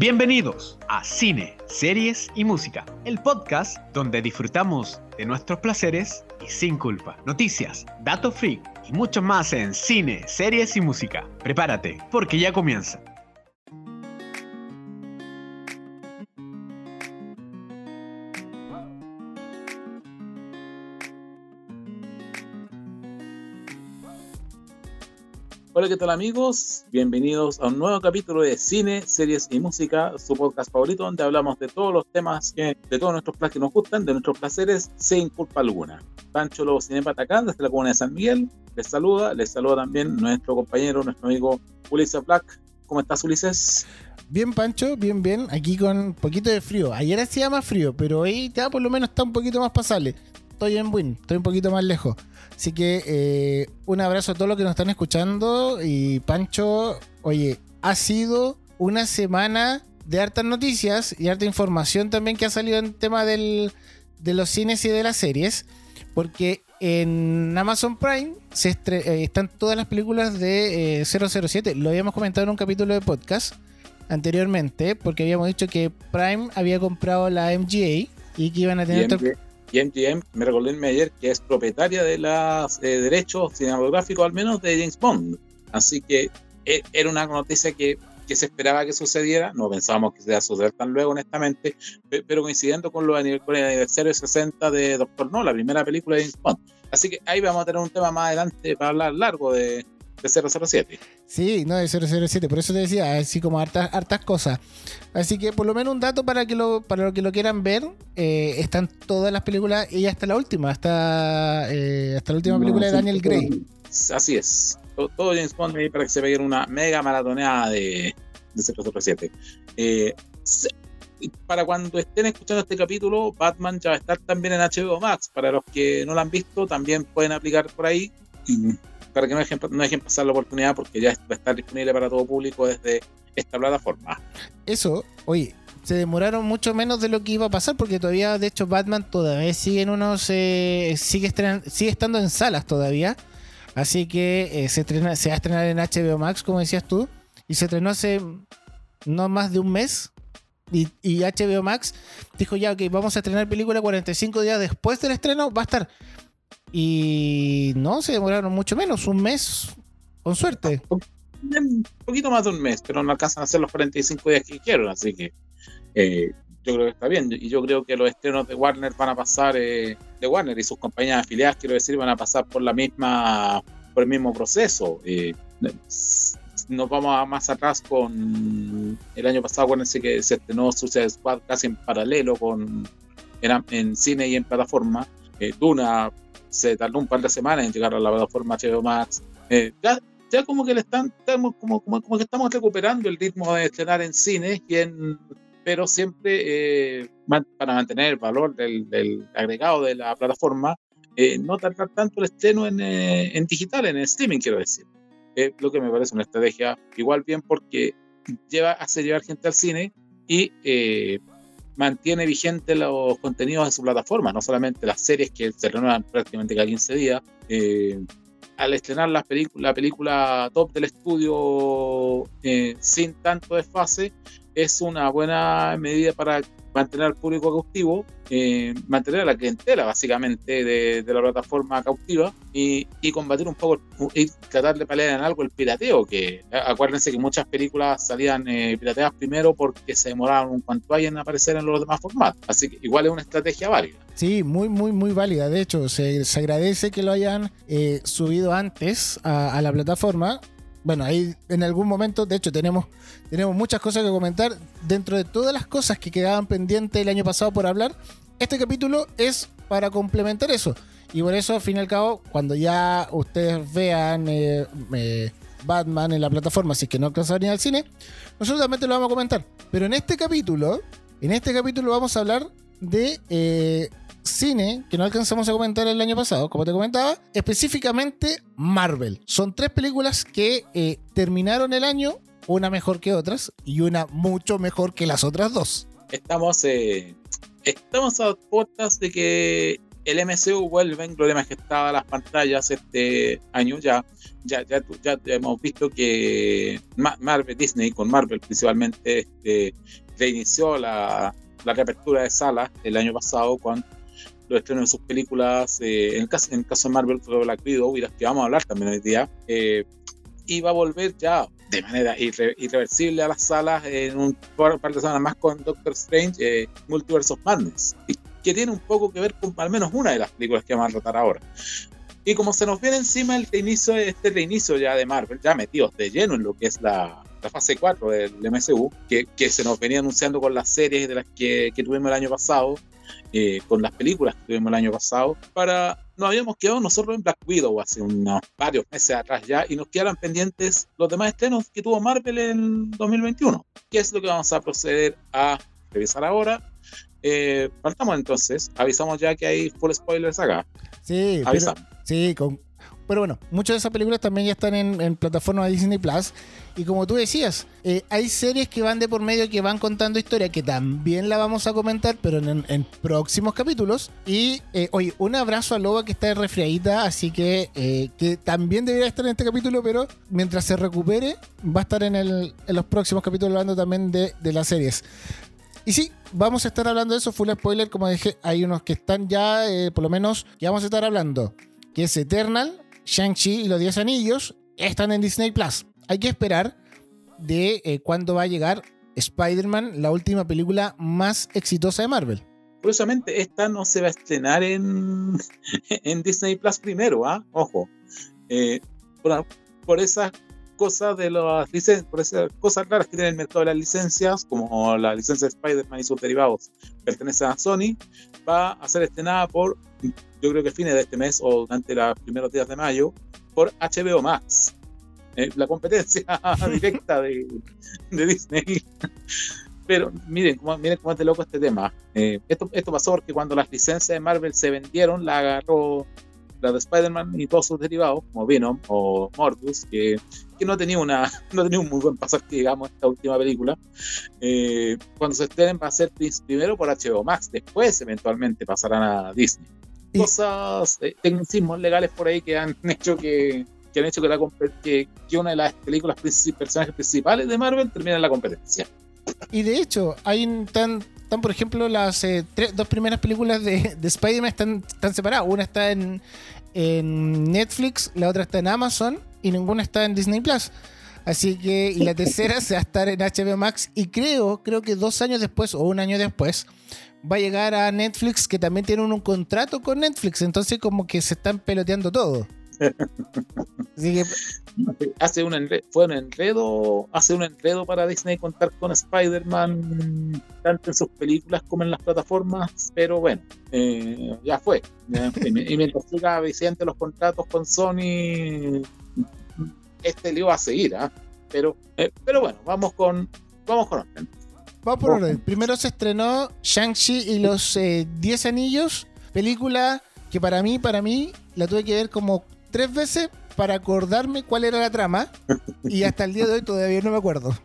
Bienvenidos a Cine, Series y Música, el podcast donde disfrutamos de nuestros placeres y sin culpa. Noticias, datos freak y mucho más en Cine, Series y Música. Prepárate, porque ya comienza. Hola, ¿qué tal amigos? Bienvenidos a un nuevo capítulo de Cine, Series y Música, su podcast favorito donde hablamos de todos los temas, que, de todos nuestros planes que nos gustan, de nuestros placeres, sin culpa alguna. Pancho Lobo Cinepata acá, desde la comunidad de San Miguel, les saluda, les saluda también nuestro compañero, nuestro amigo Ulises Black. ¿Cómo estás, Ulises? Bien, Pancho, bien, bien. Aquí con un poquito de frío. Ayer hacía más frío, pero hoy ya por lo menos está un poquito más pasable. Estoy en Win, estoy un poquito más lejos. Así que eh, un abrazo a todos los que nos están escuchando. Y Pancho, oye, ha sido una semana de hartas noticias y harta información también que ha salido en tema del, de los cines y de las series. Porque en Amazon Prime se eh, están todas las películas de 007. Eh, Lo habíamos comentado en un capítulo de podcast anteriormente, porque habíamos dicho que Prime había comprado la MGA y que iban a tener y MGM, me recordé Meyer, que es propietaria de los eh, derechos cinematográficos, al menos de James Bond. Así que e, era una noticia que, que, se esperaba que sucediera, no pensábamos que se iba a suceder tan luego, honestamente, pero coincidiendo con, lo, con el aniversario 60 de Doctor No, la primera película de James Bond. Así que ahí vamos a tener un tema más adelante para hablar largo de, de 007. Sí, no de 007, por eso te decía, así como hartas, hartas cosas. Así que por lo menos un dato para que lo, para lo que lo quieran ver, eh, están todas las películas y hasta la última, hasta, eh, hasta la última película de Daniel Gray. Así es. Todo, James Bond para que se vea una mega maratoneada de, de 007. Eh, para cuando estén escuchando este capítulo, Batman ya va a estar también en HBO Max. Para los que no lo han visto, también pueden aplicar por ahí para que no dejen, no dejen pasar la oportunidad porque ya va a estar disponible para todo público desde esta plataforma. Eso, oye, se demoraron mucho menos de lo que iba a pasar porque todavía, de hecho, Batman todavía sigue en unos, sigue, sigue estando en salas todavía. Así que eh, se, se va a estrenar en HBO Max, como decías tú, y se estrenó hace no más de un mes. Y, y, HBO Max dijo ya, ok, vamos a estrenar película 45 días después del estreno, va a estar. Y no, se demoraron mucho menos, un mes, con suerte. Un poquito más de un mes, pero no alcanzan a hacer los 45 días que quieren, así que eh, yo creo que está bien. Y yo creo que los estrenos de Warner van a pasar, eh, de Warner y sus compañías afiliadas, quiero decir, van a pasar por la misma, por el mismo proceso. Eh, nos vamos a más atrás con el año pasado, acuérdense que se estrenó Suicide Squad casi en paralelo con en, en cine y en plataforma. Duna se tardó un par de semanas en llegar a la plataforma HBO Max. Eh, ya, ya como que le están, estamos, como, como, como, que estamos recuperando el ritmo de estrenar en cine, pero siempre eh, para mantener el valor del, del, agregado de la plataforma, eh, no tardar tanto el estreno en, en, digital, en streaming, quiero decir. lo que me parece una estrategia igual bien porque lleva, hace llevar gente al cine y mantiene vigente los contenidos de su plataforma, no solamente las series que se renuevan prácticamente cada 15 días. Eh, al estrenar la, la película top del estudio eh, sin tanto desfase, es una buena medida para mantener al público cautivo, eh, mantener a la clientela básicamente de, la plataforma cautiva y, combatir un poco y tratar de pelear en algo el pirateo, que acuérdense que muchas películas salían eh, pirateadas primero porque se demoraron un cuanto hay en aparecer en los demás formatos, así que igual es una estrategia válida. Sí, muy, muy, muy válida. De hecho, se, agradece que lo hayan eh, subido antes a la plataforma bueno, ahí en algún momento, de hecho, tenemos, tenemos muchas cosas que comentar. Dentro de todas las cosas que quedaban pendientes el año pasado por hablar, este capítulo es para complementar eso. Y por eso, al fin y al cabo, cuando ya ustedes vean eh, eh, Batman en la plataforma, si es que no alcanzaron ni al cine, nosotros también lo vamos a comentar. Pero en este capítulo, en este capítulo vamos a hablar de eh, cine que no alcanzamos a comentar el año pasado, como te comentaba, específicamente Marvel. Son tres películas que eh, terminaron el año, una mejor que otras y una mucho mejor que las otras dos. Estamos, eh, estamos a puertas de que el MCU vuelve en gloria majestad a las pantallas este año ya. Ya, ya, ya hemos visto que Marvel, Disney, con Marvel principalmente, este, reinició la, la reapertura de salas el año pasado con los estrenos de sus películas, eh, en, el caso, en caso de Marvel fue Black Widow y las que vamos a hablar también hoy día, eh, y va a volver ya de manera irreversible a las salas en un par, de semanas más con Doctor Strange, eh, Multiverse of Madness, que tiene un poco que ver con al menos una de las películas que vamos a tratar ahora. Y como se nos viene encima el reinicio, este reinicio ya de Marvel, ya metidos de lleno en lo que es la, la fase 4 del MCU, que, que, se nos venía anunciando con las series de las que, que tuvimos el año pasado, eh, con las películas que tuvimos el año pasado, para nos habíamos quedado nosotros en Black Widow hace unos varios meses atrás ya y nos quedaron pendientes los demás estrenos que tuvo Marvel en 2021. ¿Qué es lo que vamos a proceder a revisar ahora? Eh, partamos entonces, avisamos ya que hay full spoilers acá. Sí, avisamos. sí, con, pero bueno, muchas de esas películas también ya están en, en plataforma de Disney Plus. Y como tú decías, eh, hay series que van de por medio que van contando historia que también la vamos a comentar, pero en, próximos capítulos. Y eh, oye, un abrazo a Loba que está resfriadita, así que, eh, que también debería estar en este capítulo, pero mientras se recupere, va a estar en, el, en los próximos capítulos hablando también de, de las series. Y sí, vamos a estar hablando de eso, full spoiler, como dije, hay unos que están ya, por lo menos, ya vamos a estar hablando, que es Eternal, Shang-Chi y los 10 anillos están en Disney Plus. Hay que esperar de eh, cuándo va a llegar Spider-Man, la última película más exitosa de Marvel. Curiosamente, esta no se va a estrenar en, en Disney Plus primero, ¿ah? Ojo. Eh, por, esas cosas de las licencias, por esas cosas raras que tiene el mercado de las licencias, como la licencia de Spider-Man y sus derivados pertenece a Sony, va a ser estrenada por yo creo que a fines de este mes o durante los primeros días de mayo, por HBO Max, eh, la competencia directa de, Disney. Pero miren miren cómo es de loco este tema. Eh, esto, pasó porque cuando las licencias de Marvel se vendieron, la agarró la de Spider-Man y todos sus derivados, como Venom o Morbius, que, que, no, tenía una, no tenía un muy buen pasaje, digamos, esta última película. Eh, cuando se estrenen va a ser primero por HBO Max, después eventualmente pasarán a Disney cosas, eh, tecnicismos legales por ahí que han hecho que, que han hecho que, la, que, que, una de las películas personajes principales de Marvel termine en la competencia. Y de hecho, hay tan, tan por ejemplo, las eh, dos primeras películas de, de Spider-Man están, están separadas. Una está en, en Netflix, la otra está en Amazon y ninguna está en Disney Plus. Así que, y la tercera se va a estar en HBO Max. Y creo, creo que dos años después o un año después, va a llegar a Netflix, que también tiene un, contrato con Netflix, entonces como que se están peloteando todo. hace un enredo, fue un enredo, hace un enredo para Disney contar con Spider-Man tanto en sus películas como en las plataformas, pero bueno, eh, ya fue. y mientras siga vigente los contratos con Sony, este lío va a seguir, ¿ah? pero, eh, pero bueno, vamos con vamos con Vamos por orden. Primero se estrenó Shang-Chi y los 10 eh, anillos, película que para mí, para mí, la tuve que ver como tres veces para acordarme cuál era la trama y hasta el día de hoy todavía no me acuerdo.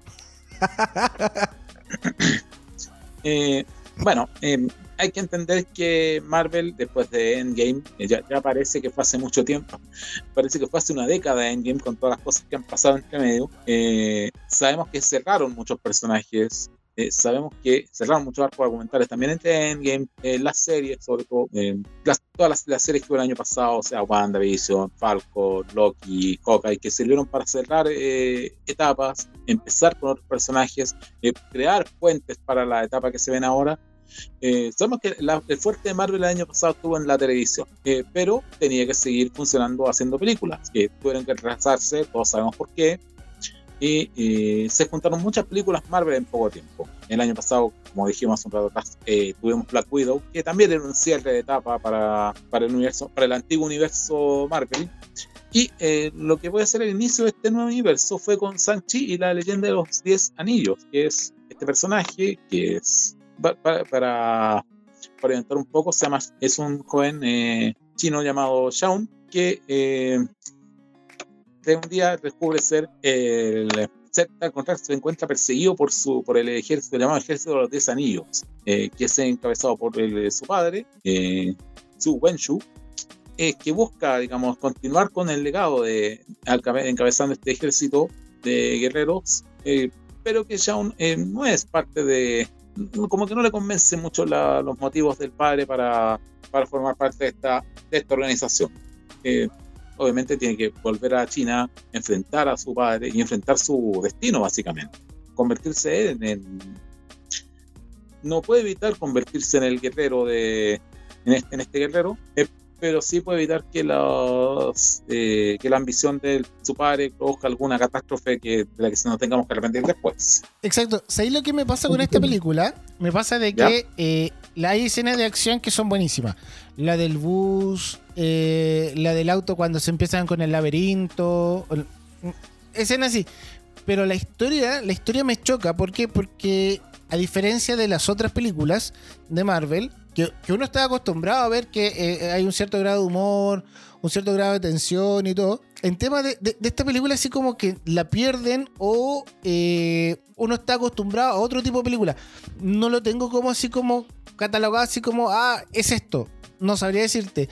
Eh, bueno, em, hay que entender que Marvel, después de Endgame, eh, ya, parece que fue hace mucho tiempo, parece que fue hace una década de Endgame con todas las cosas que han pasado entre medio. sabemos que cerraron muchos personajes, eh, sabemos que cerraron muchos arcos argumentales también entre Endgame, eh, las series, sobre todo, eh, todas las, series que hubo el año pasado, o sea, WandaVision, Falcon, Loki, Hawkeye, que sirvieron para cerrar etapas, empezar con otros personajes, crear puentes para la etapa que se ven ahora. sabemos que el fuerte de Marvel el año pasado estuvo en la televisión, pero tenía que seguir funcionando haciendo películas, que tuvieron que retrasarse, todos sabemos por qué, y se juntaron muchas películas Marvel en poco tiempo. El año pasado, como dijimos un rato atrás, eh, tuvimos Black Widow, que también era un cierre de etapa para, para, el, universo, para el antiguo universo Marvel. Y eh, lo que puede ser el inicio de este nuevo universo fue con Shang-Chi y la leyenda de los 10 anillos, que es este personaje que es, para, para, orientar un poco, se llama, es un joven eh, chino llamado Shaun, que de un día descubre ser el se encuentra perseguido por su por el ejército llamado ejército de los diez anillos eh, que es encabezado por su padre eh, Su Wenshu, eh, que busca, digamos, continuar con el legado de encabezando este ejército de guerreros, eh, pero que ya eh, no es parte de, como que no le convence mucho los motivos del padre para, para formar parte de esta, de esta organización. Obviamente tiene que volver a China, enfrentar a su padre y enfrentar su destino, básicamente. Convertirse en, en no puede evitar convertirse en el guerrero de en este, en este guerrero, pero sí puede evitar que, los, eh, que la ambición de su padre produzca alguna catástrofe que, de la que nos tengamos que arrepentir después. Exacto. ¿Sabéis lo que me pasa con esta película? Me pasa de que eh, hay escenas de acción que son buenísimas. La del bus, eh, la del auto cuando se empiezan con el laberinto, escenas así. Pero la historia, la historia me choca. ¿Por qué? Porque a diferencia de las otras películas de Marvel, que, uno está acostumbrado a ver que eh, hay un cierto grado de humor, un cierto grado de tensión y todo. En tema de, esta película, así como que la pierden o eh, uno está acostumbrado a otro tipo de película. No lo tengo como así como catalogado, así como, ah, es esto. No sabría decirte.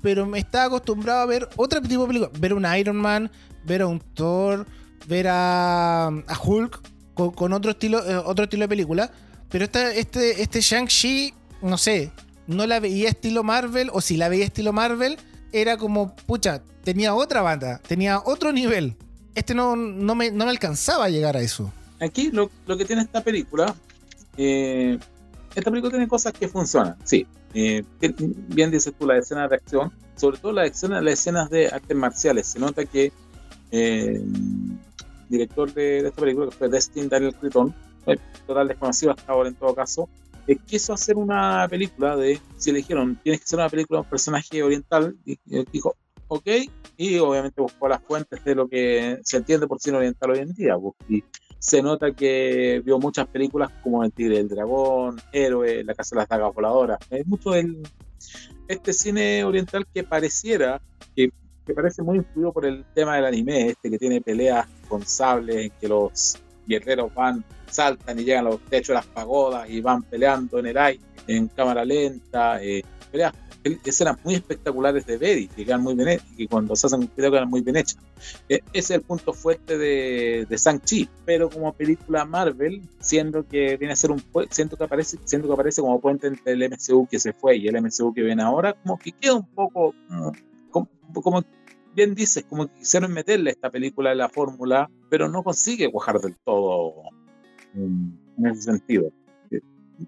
Pero me está acostumbrado a ver otro tipo de película. Ver un Iron Man, ver a un Thor, ver a, Hulk con, otro, estilo, eh, otro estilo de película. Pero este, este Shang-Chi no sé, no la veía estilo Marvel, o si la veía estilo Marvel, era como, pucha, tenía otra banda, tenía otro nivel. Este no, no, me, no me alcanzaba a llegar a eso. Aquí lo, que tiene esta película, eh, esta película tiene cosas que funcionan, sí. Eh, bien dices tú, la escena de acción, sobre todo las escenas, las escenas de artes marciales. Se nota que eh, el director de, esta película, que fue Destin Daniel Criton, total desconocido hasta ahora en todo caso, quiso hacer una película de, si le dijeron, tienes que hacer una película de un personaje oriental, y, dijo, ok, y obviamente buscó las fuentes de lo que se entiende por cine oriental hoy en día. Pues, y se nota que vio muchas películas como El Tigre del Dragón, Héroe, La Casa de las Dagas Voladoras. Es mucho el, este cine oriental que pareciera, que, que parece muy influido por el tema del anime, este que tiene peleas con sables, que los guerreros van saltan y llegan a los techos de las pagodas y van peleando en el aire, en cámara lenta, eh, peleas, escenas muy espectaculares de ver y que muy bien y cuando se hacen video quedan muy bien hechas. Eh, ese es el punto fuerte de, de Shang-Chi, pero como película Marvel, siendo que viene a ser un siento que aparece, siento que aparece como puente entre el MCU que se fue y el MCU que viene ahora, como que queda un poco mm, como bien dices, como que quisieron meterle esta película en la fórmula, pero no consigue cuajar del todo en ese sentido. Eh,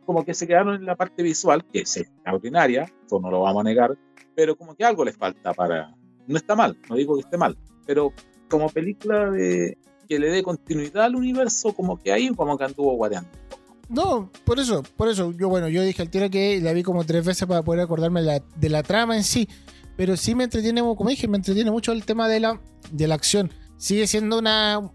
como que se quedaron en la parte visual, que es extraordinaria, eso no lo vamos a negar, pero como que algo les falta para... No está mal, no digo que esté mal, pero como película de, que le dé continuidad al universo, como que ahí como que anduvo guareando. No, por eso, por eso, yo bueno, yo dije al tiro que la vi como tres veces para poder acordarme de la trama en sí, pero sí me entretiene, como dije, me entretiene mucho el tema de la, de la acción. Sigue siendo una,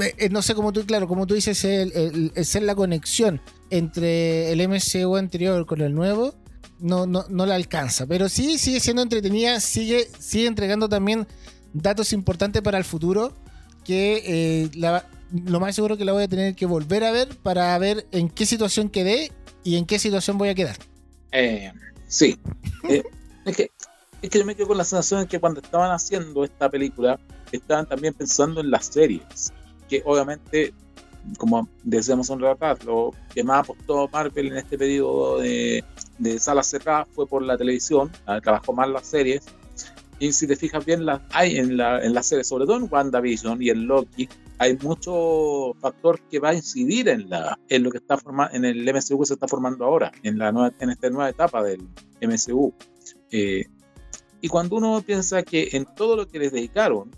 eh, no sé cómo tú, claro, como tú dices, el, ser la conexión entre el MCU anterior con el nuevo, no, no, no la alcanza. Pero sí sigue siendo entretenida, sigue, sigue entregando también datos importantes para el futuro, que eh, lo más seguro que la voy a tener que volver a ver para ver en qué situación quedé y en qué situación voy a quedar. Eh, sí. Es, que, es que yo me quedo con la sensación de que cuando estaban haciendo esta película, estaban también pensando en las series que obviamente, como decíamos un atrás, lo que más apostó Marvel en este periodo de, de salas cerradas fue por la televisión, trabajó más las series. Y si te fijas bien, las hay en la, en la serie, sobre todo en WandaVision y en Loki, hay mucho factor que va a incidir en, la, en lo que está formando, en el MCU que se está formando ahora, en, la nueva, en esta nueva etapa del MCU. Eh, y cuando uno piensa que en todo lo que les dedicaron,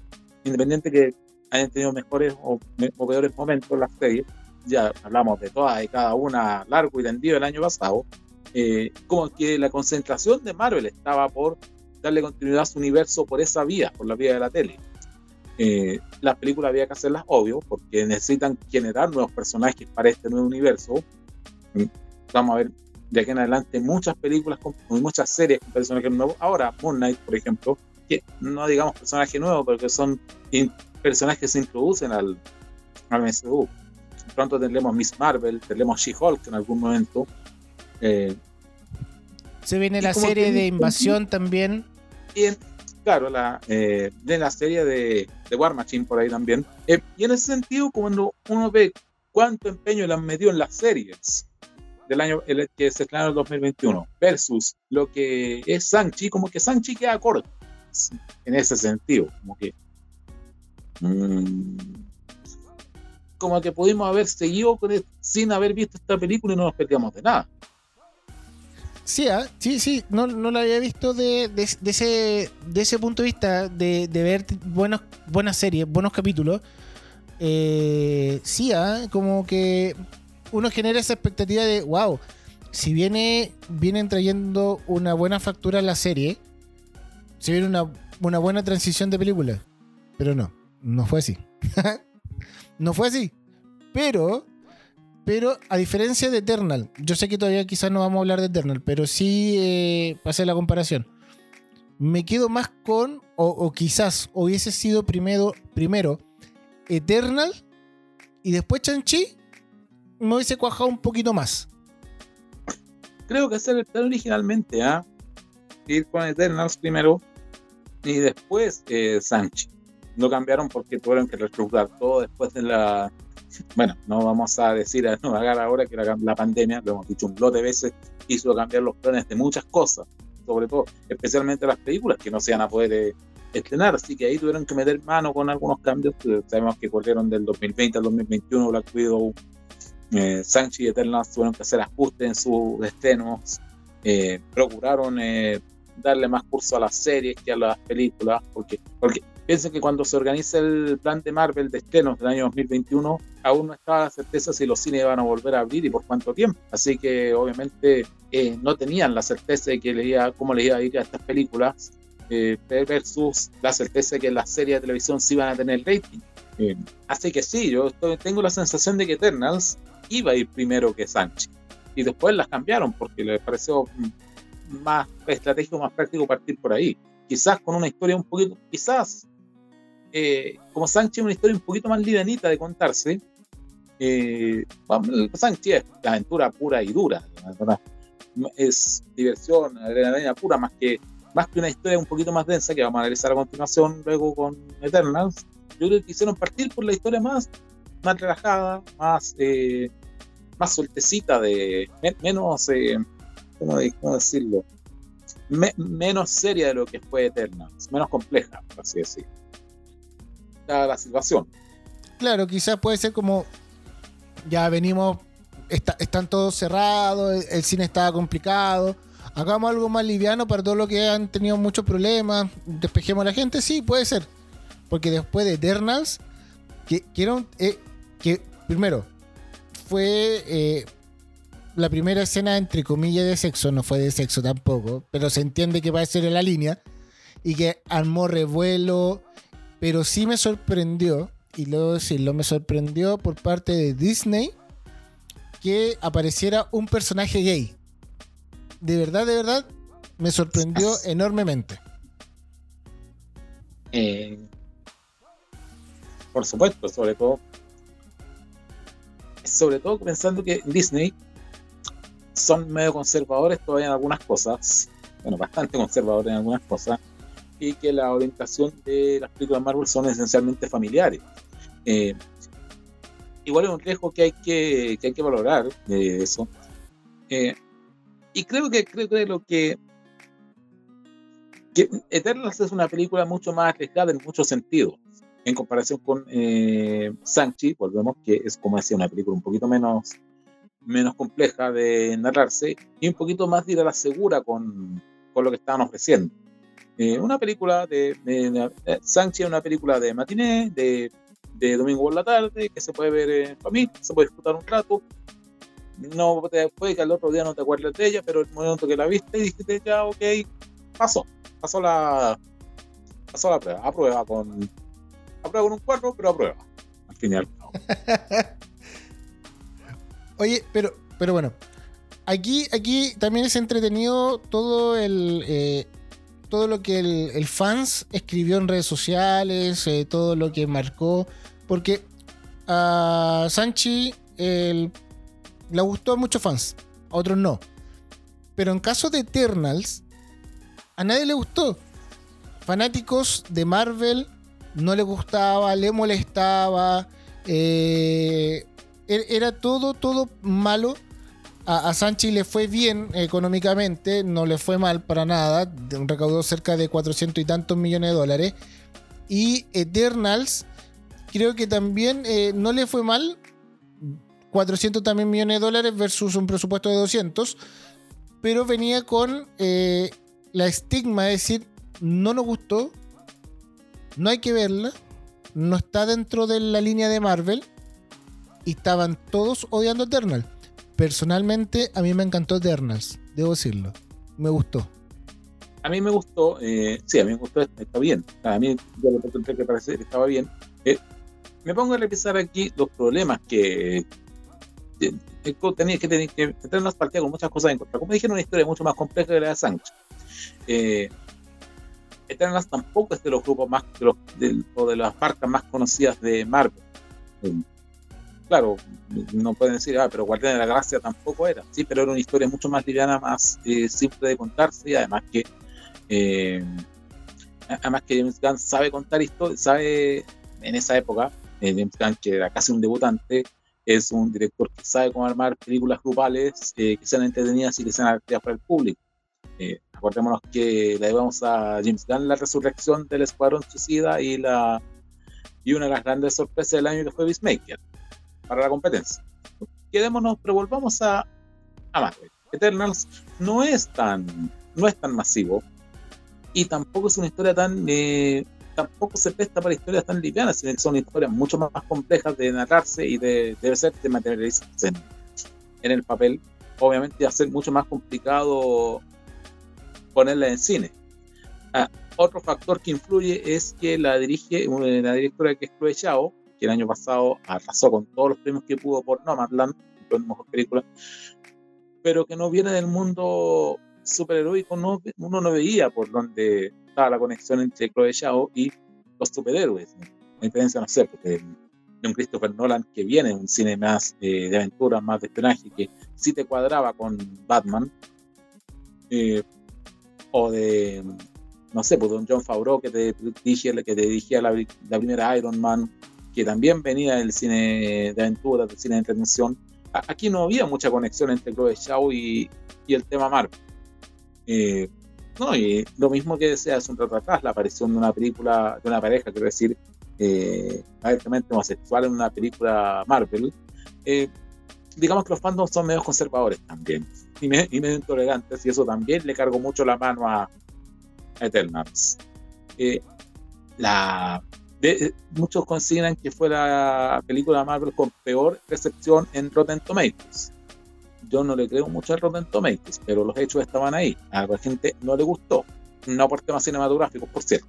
independiente que hayan tenido mejores o, peores momentos en las series, ya hablamos de todas y cada una largo y tendido el año pasado, eh, como que la concentración de Marvel estaba por darle continuidad a su universo por esa vía, por la vía de la tele. Eh, las películas había que hacerlas obvio, porque necesitan generar nuevos personajes para este nuevo universo. Mm, vamos a ver de aquí en adelante muchas películas con, muchas series con personajes nuevos. Ahora, Moon Knight, por ejemplo, que no digamos personajes nuevos, pero que son personajes que se introducen al, al MCU. Pronto tendremos Miss Marvel, tendremos She-Hulk en algún momento. Eh, Se viene la serie que- de invasión también. Y en- claro, la, eh, de la serie de, de War Machine por ahí también. Eh, y en ese sentido, cuando uno ve cuánto empeño le han metido en las series del año que se estrenaron en el 2021 versus lo que es Sanchi, como que Sanchi queda corto en ese sentido, como que mm, como que pudimos haber seguido el- sin haber visto esta película y no nos perdíamos de nada. Sí, ah, sí, sí, no, no lo había visto de, de- ese, de ese punto de vista, de, de ver buenos, buenas series, buenos capítulos. Eh, sí, ah, como que uno genera esa expectativa de, wow, si viene, vienen trayendo una buena factura a la serie, si viene una, una buena transición de película. Pero no, no fue así. no fue así. Pero pero a diferencia de Eternal, yo sé que todavía quizás no vamos a hablar de Eternal, pero sí eh, hacer la comparación. Me quedo más con, o, o quizás hubiese sido primero, primero Eternal y después Chanchi, me hubiese cuajado un poquito más. creo que hacer el plan originalmente, ¿ah? Ir con Eternals primero y después eh. Lo cambiaron porque tuvieron que reestructurar todo después de la. Bueno, no vamos a decir a no hagar ahora que la, pandemia, lo hemos dicho un lote de veces, hizo cambiar los planes de muchas cosas, sobre todo, especialmente las películas que no se iban a poder eh, estrenar, así que ahí tuvieron que meter mano con algunos cambios. que Sabemos que corrieron del 2020 al 2021 Black Widow, eh, Sanchi y Eternals tuvieron que hacer ajustes en sus estrenos, eh, procuraron eh, darle más curso a las series que a las películas, porque, porque piensen que cuando se organiza el plan de Marvel de estrenos del año 2021, aún no estaba la certeza si los cines iban a volver a abrir y por cuánto tiempo. Así que obviamente eh, no tenían la certeza de que le iba, cómo les iba a ir a estas películas eh, versus la certeza de que las series de televisión sí iban a tener rating. Eh, así que sí, yo tengo la sensación de que Eternals iba a ir primero que Sanchi. Y después las cambiaron porque les pareció más estratégico, más práctico partir por ahí. Quizás con una historia un poquito, quizás eh, como Sanchi es una historia un poquito más livianita de contarse. Eh, Sanchi es la aventura pura y dura, verdad. Es diversión, adrenalina pura, más que, más que una historia un poquito más densa que vamos a analizar a continuación luego con Eternals. Yo creo que quisieron partir por la historia más, más relajada, más, eh, más sueltecita, de, men- menos, eh, ¿cómo, de- cómo decirlo? Me- menos seria de lo que fue Eternals, menos compleja, así decirlo. La, la situación. Claro, quizás puede ser como ya venimos, está- están todos cerrados, el, cine estaba complicado. Hagamos algo más liviano para todos los que han tenido muchos problemas. Despejemos a la gente, sí, puede ser. Porque después de Eternals, que, que, eh, que primero fue eh, la primera escena entre comillas de sexo, no fue de sexo tampoco, pero se entiende que va a ser en la línea y que armó revuelo, pero sí me sorprendió, y luego decirlo, me sorprendió por parte de Disney que apareciera un personaje gay. De verdad, de verdad, me sorprendió enormemente. Eh, por supuesto, sobre todo. Sobre todo pensando que Disney son medio conservadores todavía en algunas cosas. Bueno, bastante conservadores en algunas cosas. Y que la orientación de las películas Marvel son esencialmente familiares. Eh, igual es un riesgo que hay que, que, hay que valorar de eso. Eh, y creo que creo que lo que que Eternals es una película mucho más arriesgada en muchos sentidos, en comparación con eh, Sanchi, volvemos, que es como decía, una película un poquito menos, menos compleja de narrarse y un poquito más de ir a la segura con, con lo que estaban ofreciendo. Eh, una película de, de, de eh, Sanchi es una película de matiné, de, de domingo por la tarde, que se puede ver en familia, se puede disfrutar un rato. No te, puede que al otro día no te acuerdes de ella, pero el momento que la viste dijiste ya, ok, pasó pasó la pasó la prueba, aprueba con aprueba con un 4, pero aprueba al fin y al cabo. Oye, pero, pero bueno, aquí, aquí también es entretenido todo el eh, todo lo que el, el, fans escribió en redes sociales, eh, todo lo que marcó, porque a Sanchi el, le gustó a muchos fans, a otros no. Pero en caso de Eternals, a nadie le gustó. Fanáticos de Marvel no le gustaba, le molestaba. Eh, er, era todo, todo malo. A, a, Sanchi le fue bien económicamente, no le fue mal para nada. Recaudó cerca de 400 y tantos millones de dólares. Y Eternals, creo que también eh, no le fue mal. 400 también millones de dólares versus un presupuesto de 200. Pero venía con eh, la estigma de decir, no nos gustó, no hay que verla, no está dentro de la línea de Marvel. Y estaban todos odiando Eternal. Personalmente, a mí me encantó Eternals, debo decirlo. Me gustó. A mí me gustó, eh, sí, a mí me gustó, está bien. A mí yo lo encontré que parece que estaba bien. Eh, me pongo a revisar aquí los problemas que eh, tenía que tener que tener las partidas con muchas cosas en contra. Como dije, una historia mucho más compleja que la de Sánchez. Eh, Eternals tampoco es de los grupos más de los, de, o de las marcas más conocidas de Marvel. Claro, no pueden decir, ah, pero Guardián de la Galaxia tampoco era. Sí, pero era una historia mucho más liviana, más eh, simple de contarse y además que eh, además que James Gunn sabe contar historias, sabe en esa época, eh, James Gunn que era casi un debutante, es un director que sabe cómo armar películas grupales que sean entretenidas y que sean atractivas para el público. Eh, acordémonos que le debemos a James Gunn la resurrección del Escuadrón Suicida y, la, y una de las grandes sorpresas del año que fue Beastmaker para la competencia. Quedémonos, pero volvamos a, a Marvel. Eternals no es tan, no es tan masivo y tampoco es una historia tan eh, tampoco se presta para historias tan livianas, sino que son historias mucho más, complejas de narrarse y de, debe ser de materializarse en, en, el papel. Obviamente va a ser mucho más complicado ponerla en cine. Ah, otro factor que influye es que la dirige la directora que es Chloe Zhao, que el año pasado arrasó con todos los premios que pudo por Nomadland, la mejor película, pero que no viene del mundo superheroico, no, uno no veía por donde estaba la conexión entre Chloe Zhao y los superhéroes. A diferencia, no sé, porque de un Christopher Nolan que viene de un cine más eh, de aventura, más de espionaje, que sí te cuadraba con Batman, eh, o de, no sé, pues don John Favreau que te dirigía, que te dirigía la, la, primera Iron Man, que también venía del cine de aventura, del cine de entretención. Aquí no había mucha conexión entre Chloe Zhao y, y el tema Marvel. Eh, no, y lo mismo que decía hace un rato atrás, la aparición de una película, de una pareja, quiero decir, eh, abiertamente homosexual en una película Marvel, eh, digamos que los fandoms son medio conservadores también, y, me, medio intolerantes, y eso también le cargo mucho la mano a, a Eternals. Eh, muchos consideran que fue la película Marvel con peor recepción en Rotten Tomatoes yo no le creo mucho a Rotten Tomatoes, pero los hechos estaban ahí. A la gente no le gustó. No por temas cinematográficos, por cierto.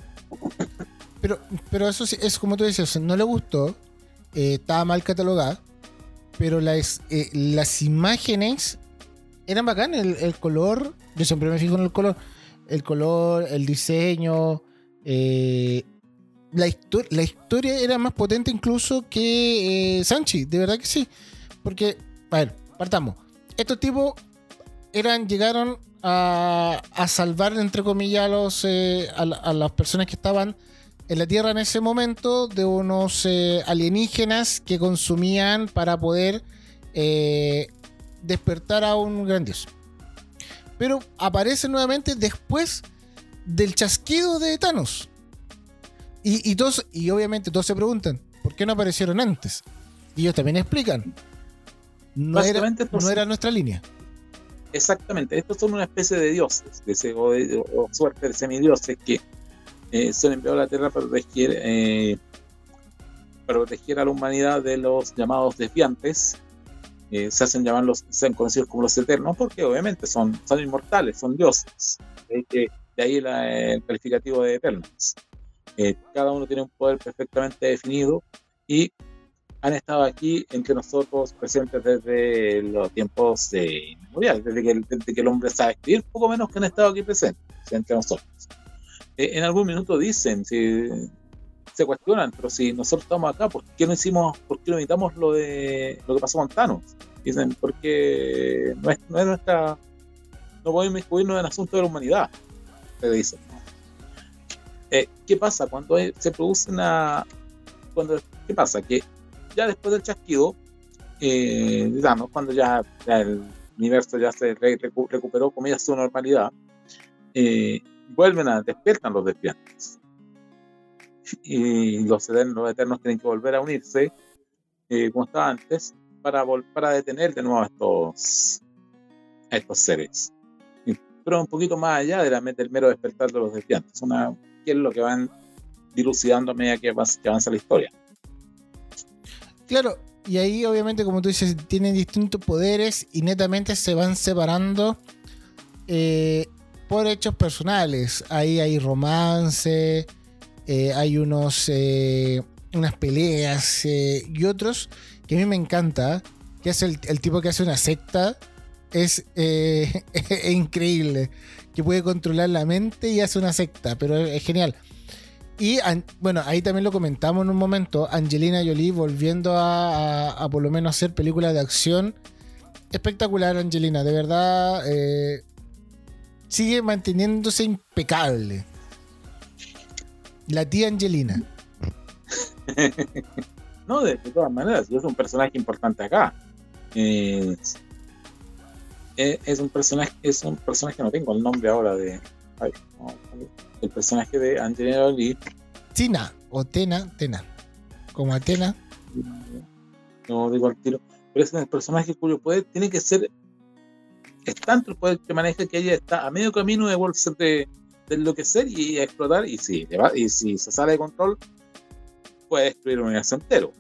Pero, pero eso sí, es como tú dices, no le gustó, eh, estaba mal catalogada, pero las, eh, las imágenes eran bacanas, el, el, color, yo siempre me fijo en el color, el color, el diseño, eh, la, histori la historia era más potente incluso que Sanchi, de verdad que sí, porque, a ver, partamos estos tipos eran, llegaron a, a salvar, entre comillas, a, eh, las personas que estaban en la Tierra en ese momento de unos eh, alienígenas que consumían para poder eh, despertar a un gran dios. Pero aparece nuevamente después del chasquido de Thanos. Y, y, todos, y obviamente todos se preguntan, ¿por qué no aparecieron antes? Y ellos también explican, no era, no era, nuestra línea. Exactamente, estos son una especie de dioses, de, o, de, o, suerte de semidioses que eh, son enviados a la Tierra para proteger, eh, para proteger a la humanidad de los llamados desviantes. Eh, se hacen llamar los, sean conocidos como los eternos, porque obviamente son, son inmortales, son dioses. De, ahí la, el calificativo de eternos. Eh, cada uno tiene un poder perfectamente definido y han estado aquí entre nosotros presentes desde los tiempos de memorial, desde que, desde que el hombre sabe escribir, poco menos que han estado aquí presentes entre nosotros. Eh, en algún minuto dicen, si, se cuestionan, pero si nosotros estamos acá, ¿por qué no hicimos, por qué no evitamos lo de lo que pasó con Thanos? Dicen, porque no es, no es nuestra no podemos inmiscuirnos en asuntos de la humanidad, se dice. Eh, ¿Qué pasa cuando se produce una... Cuando, ¿Qué pasa? Que ya después del chasquido, eh, digamos, cuando ya, el universo ya se recuperó, comillas, su normalidad, eh, vuelven a, despiertan los despiertos Y los eternos, eternos tienen que volver a unirse, eh, como estaba antes, para, para detener de nuevo a estos, a estos seres. Pero un poquito más allá de la, del mero despertar de los despiertos, una, que es lo que van dilucidando a medida que, avanza la historia. Claro, y ahí obviamente, como tú dices, tienen distintos poderes y netamente se van separando eh, por hechos personales. Ahí hay romance, eh, hay unos, eh, unas peleas y otros que a mí me encanta, que es el, tipo que hace una secta. Es, increíble, que puede controlar la mente y hace una secta, pero es genial. Y bueno, ahí también lo comentamos en un momento, Angelina Jolie volviendo a, por lo menos hacer películas de acción. Espectacular Angelina, de verdad. Eh, sigue manteniéndose impecable. La tía Angelina. no, de, todas maneras, es un personaje importante acá. Es, un personaje, es un personaje, no tengo el nombre ahora de. el personaje de Angelina Jolie. Tina, o Tena, Tena. Como Atena. No digo al tiro. Pero es el personaje cuyo poder tiene que ser. Es tanto el poder que maneja que ella está a medio camino de volverse de, de enloquecer y explotar. Y si, y si se sale de control, puede destruir un universo entero.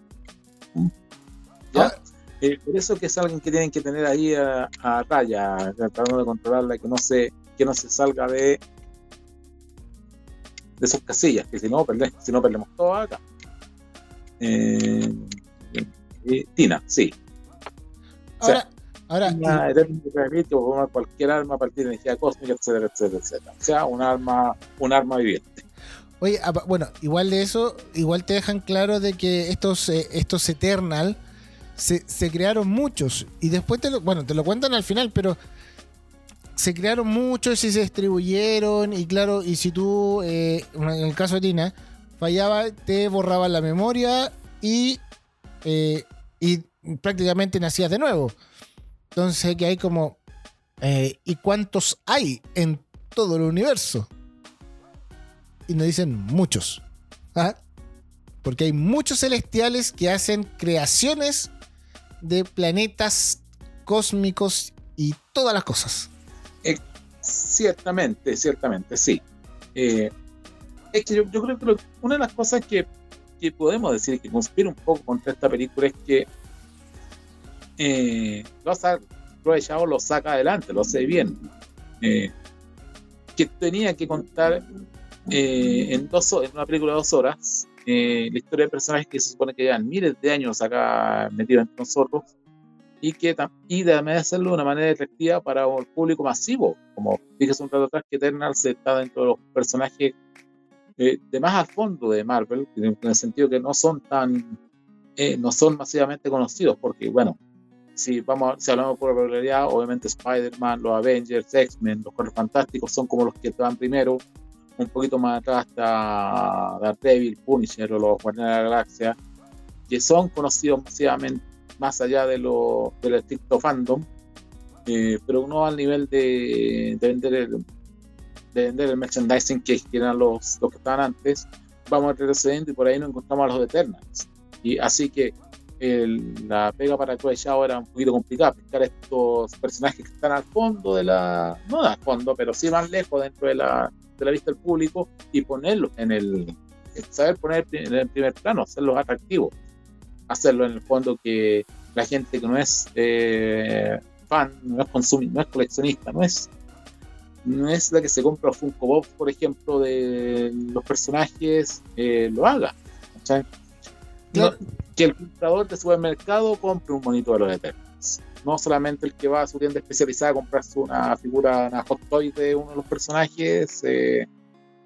¿Ya? Ah. Eh, por eso que es alguien que tienen que tener ahí a, a raya, tratando de controlarla, que no se, que no se salga de, de sus casillas, que si no, si no perdemos todo acá. Eh, eh, Tina, sí. Ahora, ahora cualquier arma a partir de energía cósmica, etcétera, etcétera, etcétera. O sea, un arma, un arma viviente. Oye, bueno, igual de eso, igual te dejan claro de que estos, eh, estos Eternal se, se, crearon muchos. Y después te lo, bueno, te lo cuentan al final, pero se crearon muchos y se distribuyeron. Y claro, y si tú, eh, en el caso de Tina, fallaba, te borraba la memoria y, eh, y prácticamente nacías de nuevo. Entonces, que hay como. Eh, ¿Y cuántos hay en todo el universo? Y nos dicen muchos. ¿ah? Porque hay muchos celestiales que hacen creaciones de planetas cósmicos y todas las cosas. Eh, ciertamente, ciertamente, sí. Eh, es que yo, creo que una de las cosas que, podemos decir que conspira un poco contra esta película es que eh, lo, lo saca adelante, lo hace bien. Eh, que tenía que contar en, dos, en una película de dos horas la historia de personajes que se supone que llevan miles de años acá metidos entre nosotros y que y de hacerlo de una manera efectiva para un público masivo, como dije hace un rato atrás, que Eternal se está dentro de los personajes eh, de más al fondo de Marvel, en el sentido que no son tan, eh, no son masivamente conocidos, porque bueno, si vamos si hablamos por popularidad, obviamente Spider-Man, los Avengers, X-Men, los Cuatro Fantásticos son como los que van primero, un poquito más atrás está Daredevil, Punisher o los Guardianes de la Galaxia, que son conocidos masivamente más allá de lo, del estricto fandom, eh, pero no al nivel de, vender el, de vender el merchandising que, eran los, los que estaban antes, vamos retrocediendo y por ahí nos encontramos a los Eternals. Y así que la pega para Chloe Shao era un poquito complicada, pescar estos personajes que están al fondo de la, no al fondo, pero sí más lejos dentro de la, de la vista del público y ponerlos en el, saber poner en el primer plano, hacerlos atractivos hacerlo en el fondo que la gente que no es eh, fan, no es consumidor, no es coleccionista, no es no es la que se compra Funko Pop, por ejemplo, de los personajes, eh, lo haga. Que el comprador de supermercado compre un monito de los Eternals. No solamente el que va a su tienda especializada a comprarse una figura, una hot toy de uno de los personajes, eh,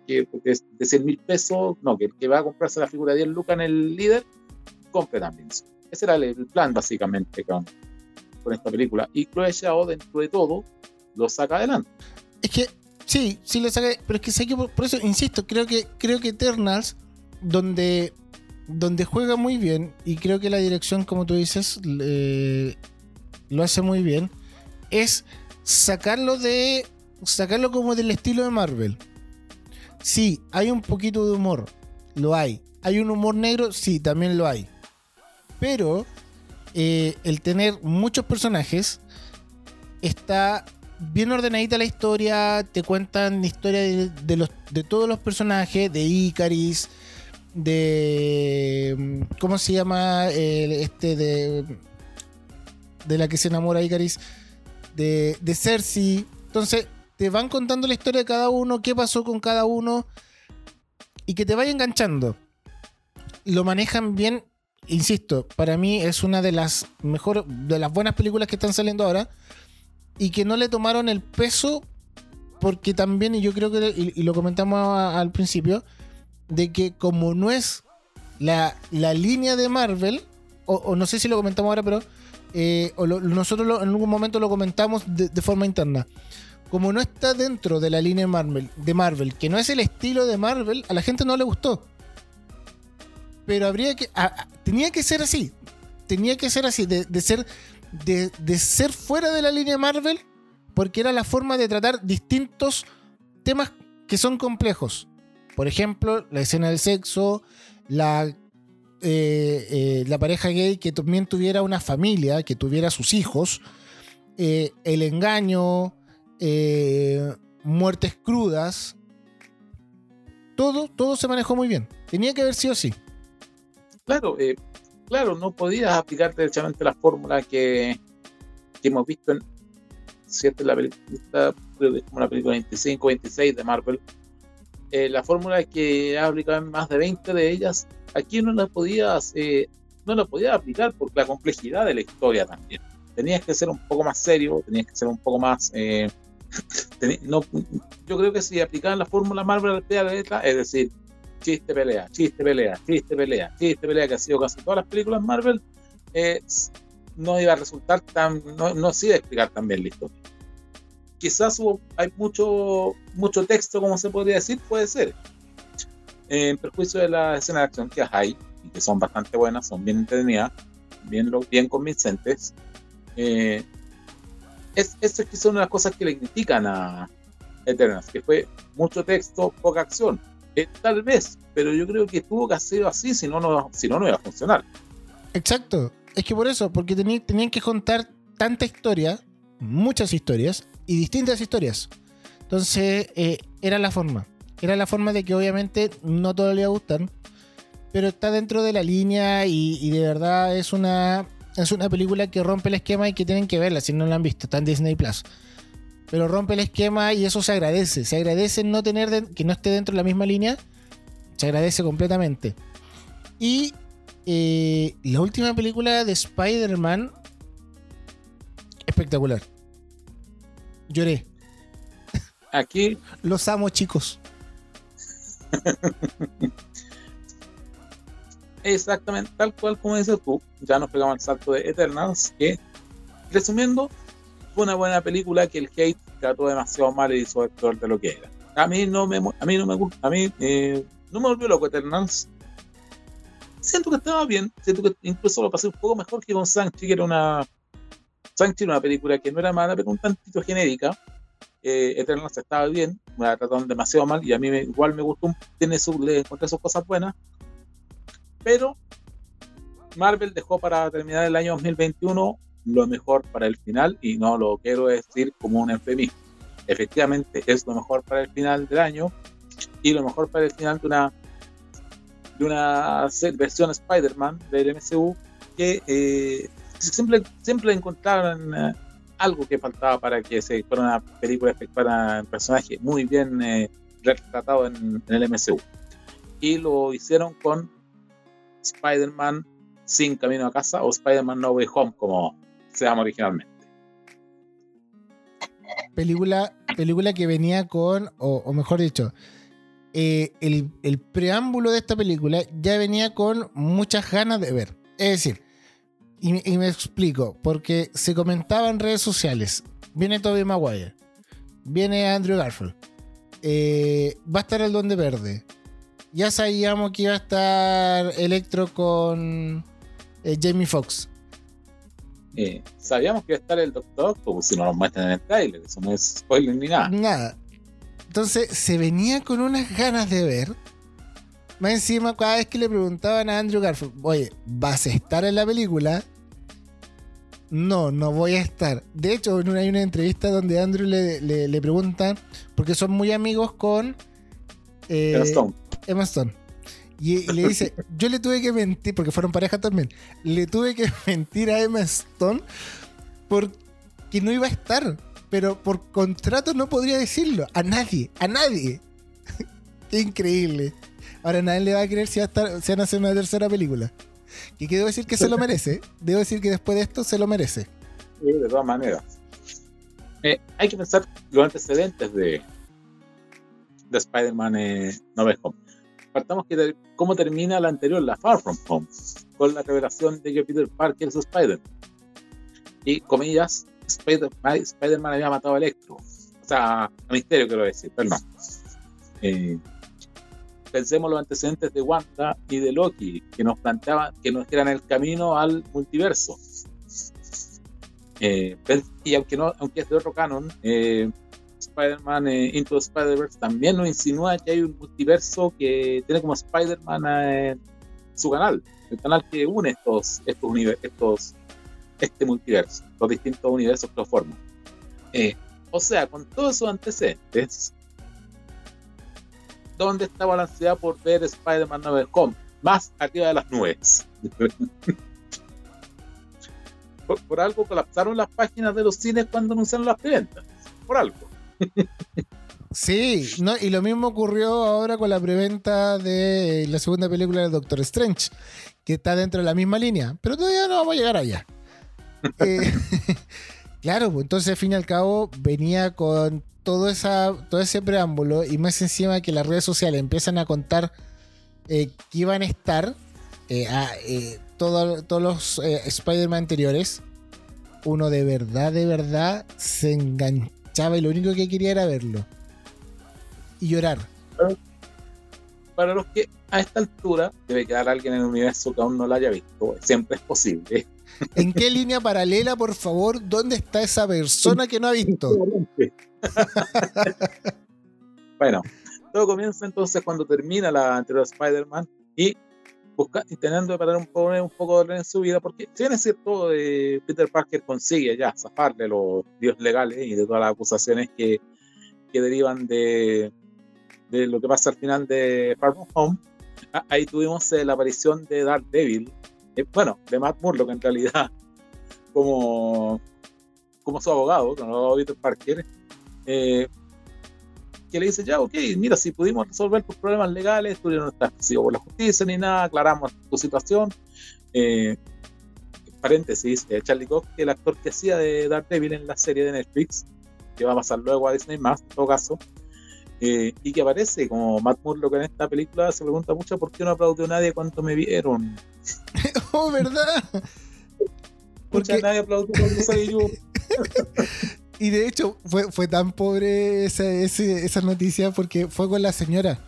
que es de 100 mil pesos, no, que el que va a comprarse la figura de 10 lucas en el líder, compre también. Ese era el, plan básicamente con, con, esta película. Y Chloe Zhao, dentro de todo, lo saca adelante. Es que, sí, sí lo saca, pero es que sé que por, por eso, insisto, creo que, creo que Eternals, donde, donde juega muy bien, y creo que la dirección, como tú dices, eh, lo hace muy bien, es sacarlo de. sacarlo como del estilo de Marvel. Sí, hay un poquito de humor, lo hay. ¿Hay un humor negro? Sí, también lo hay. Pero eh, el tener muchos personajes está bien ordenadita la historia. Te cuentan la historia de, de los, de todos los personajes, de Icaris, de. mm, ¿Cómo se llama? El- este de. De la que se enamora Icaris. De, de Cersei. Entonces, te van contando la historia de cada uno, qué pasó con cada uno. Y que te vaya enganchando. Lo manejan bien. Insisto, para mí es una de las mejores, de las buenas películas que están saliendo ahora. Y que no le tomaron el peso. Porque también, y yo creo que, y, lo comentamos al principio, de que como no es la, la línea de Marvel, o, no sé si lo comentamos ahora, pero eh, nosotros en algún momento lo comentamos de, de forma interna. Como no está dentro de la línea de Marvel, de Marvel, que no es el estilo de Marvel, a la gente no le gustó. Pero habría que. tenía que ser así. Tenía que ser así. De, de ser. De, de ser fuera de la línea Marvel. Porque era la forma de tratar distintos temas que son complejos. Por ejemplo, la escena del sexo, la, eh, eh, la pareja gay que también tuviera una familia, que tuviera sus hijos, eh, el engaño, muertes crudas. Todo, todo se manejó muy bien. Tenía que haber sido así. Claro, claro, no podías aplicar derechamente la fórmula que, que hemos visto en es la película, como la película 25, 26 de Marvel. Eh, la fórmula que ha aplicado en más de 20 de ellas, aquí no la podías, eh, no la podías aplicar por la complejidad de la historia también. Tenías que ser un poco más serio, tenías que ser un poco más eh, no, yo creo que si aplicaban la fórmula Marvel de la letra, es decir, chiste pelea, chiste pelea, chiste pelea, chiste pelea, que ha sido casi todas las películas Marvel, eh, no iba a resultar tan, no, no se iba a explicar tan bien la historia. Quizás hubo, hay mucho, mucho texto, como se podría decir, puede ser. En perjuicio de la escena de acción que hay, que son bastante buenas, son bien entretenidas, bien, bien convincentes. Eh, es, es quizá una de las cosas que le critican a Eternals, que fue mucho texto, poca acción. Eh, tal vez, pero yo creo que tuvo que hacerlo así, si no, no, si no, no iba a funcionar. Exacto. Es que por eso, porque tenían que contar tanta historia, muchas historias y distintas historias. Entonces, eh, era la forma. Era la forma de que obviamente no todo le iba a gustar, pero está dentro de la línea y, de verdad es una, es una película que rompe el esquema y que tienen que verla si no la han visto. Está en Disney Plus. Pero rompe el esquema y eso se agradece. Se agradece no tener de- que no esté dentro de la misma línea. Se agradece completamente. Y eh, la última película de Spider-Man, espectacular. Lloré. Aquí, Los amo, chicos. exactamente tal cual como dices tú, ya nos pegamos el salto de Eternals, que, resumiendo, fue una buena película que el hate trató demasiado mal y hizo peor de lo que era. A mí no me, a mí no me gusta, a mí eh, no me volvió loco Eternals. Siento que estaba bien, siento que incluso lo pasé un poco mejor que con Sanchi, que era una Sanchi era una película que no era mala, pero un tantito genérica. Eh, Eternals estaba bien, me la trataron demasiado mal y a mí me- igual me gustó, tiene su, le encontré sus cosas buenas, pero Marvel dejó para terminar el año 2021 lo mejor para el final y no lo quiero decir como un eufemismo. Efectivamente es lo mejor para el final del año y lo mejor para el final de una de una versión Spider-Man del MCU que eh, siempre, siempre encontraron eh, algo que faltaba para que se fuera una película espectacular, un personaje muy bien eh, retratado en, el MCU. Y lo hicieron con Spider-Man sin camino a casa o Spider-Man No Way Home, como se llama originalmente. Película, película que venía con, o, o mejor dicho, eh, el, el preámbulo de esta película ya venía con muchas ganas de ver. Es decir, y, me- y me explico, porque se comentaba en redes sociales, viene Tobey Maguire, viene Andrew Garfield, eh, va a estar el Donde Verde. Ya sabíamos que iba a estar Electro con eh, Jamie Foxx. Eh, sabíamos que iba a estar el Doctor Octopus si no lo muestran en el trailer, eso no es spoiler ni nada. Nada. Entonces se venía con unas ganas de ver. Más encima, cada vez que le preguntaban a Andrew Garfield, oye, ¿vas a estar en la película? No, no voy a estar. De hecho, en una- hay una entrevista donde Andrew le, le- le preguntan, porque son muy amigos con eh, Emma Stone. Emma Stone. Y, y le dice, yo le tuve que mentir, porque fueron pareja también, le tuve que mentir a Emma Stone porque no iba a estar. Pero por contrato no podría decirlo. A nadie, a nadie. Qué increíble. Ahora nadie le va a creer si, va a estar, si van a hacer una tercera película. Y que debo decir que se lo merece. Debo decir que después de esto se lo merece. Sí, de todas maneras. Eh, hay que pensar los antecedentes de, de Spider-Man eh, No Way Home. Partamos que ter- cómo termina la anterior, la Far From Home, con la revelación de que Peter Parker es Spider. Y comillas, Spider-Man Spider-Man había matado a Electro. O sea, a Misterio quiero decir, perdón. Eh, pensemos los antecedentes de Wanda y de Loki, que nos planteaban que nos eran el camino al multiverso. Eh, y aunque no, aunque es de otro canon, eh, Spider-Man eh, Into Spider-Verse también nos insinúa que hay un multiverso que tiene como Spider-Man eh, su canal, el canal que une estos, estos, estos este multiverso, los distintos universos que lo forman. Eh, o sea, con todos esos antecedentes, ¿dónde estaba la ansiedad por ver Spider-Man No Home? Más arriba de las nubes. por, por algo colapsaron las páginas de los cines cuando anunciaron las preventas. Por algo. Sí, no, y lo mismo ocurrió ahora con la preventa de la segunda película de Doctor Strange, que está dentro de la misma línea, pero todavía no vamos a llegar allá. Eh, claro, pues entonces al fin y al cabo venía con todo, esa, todo ese preámbulo y más encima que las redes sociales empiezan a contar eh, que iban a estar eh, a, eh, todo- todos los eh, Spider-Man anteriores, uno de verdad, de verdad se enganchaba y lo único que quería era verlo y llorar. Para los que a esta altura debe quedar alguien en el universo que aún no la haya visto, siempre es posible. ¿En qué línea paralela, por favor? ¿Dónde está esa persona que no ha visto? bueno, todo comienza entonces cuando termina la anterior Spider-Man y busca, intentando parar un poco, un poco de orden en su vida, porque si bien es cierto, eh, Peter Parker consigue ya zafarle los dios legales y de todas las acusaciones que, que derivan de, de lo que pasa al final de Far From Home, a- ahí tuvimos eh, la aparición de Daredevil, eh, bueno, de Matt Murlock en realidad, como, como su abogado, como abogado de Peter Parker, eh, que le dice, ya, ok, mira, si pudimos resolver tus problemas legales, tú no estás por la justicia ni nada, aclaramos tu situación. Eh, paréntesis, eh, Charlie Cox, el actor que hacía de Daredevil en la serie de Netflix, que va a pasar luego a Disney más, en todo caso, eh, y que aparece como Matt Murlock en esta película, se pregunta mucho por qué no aplaudió nadie cuando me vieron. Oh, ¿verdad? Porque- nadie aplaudió cuando salí yo. Y de hecho, fue, fue tan pobre esa, ese- esa noticia porque fue con la señora.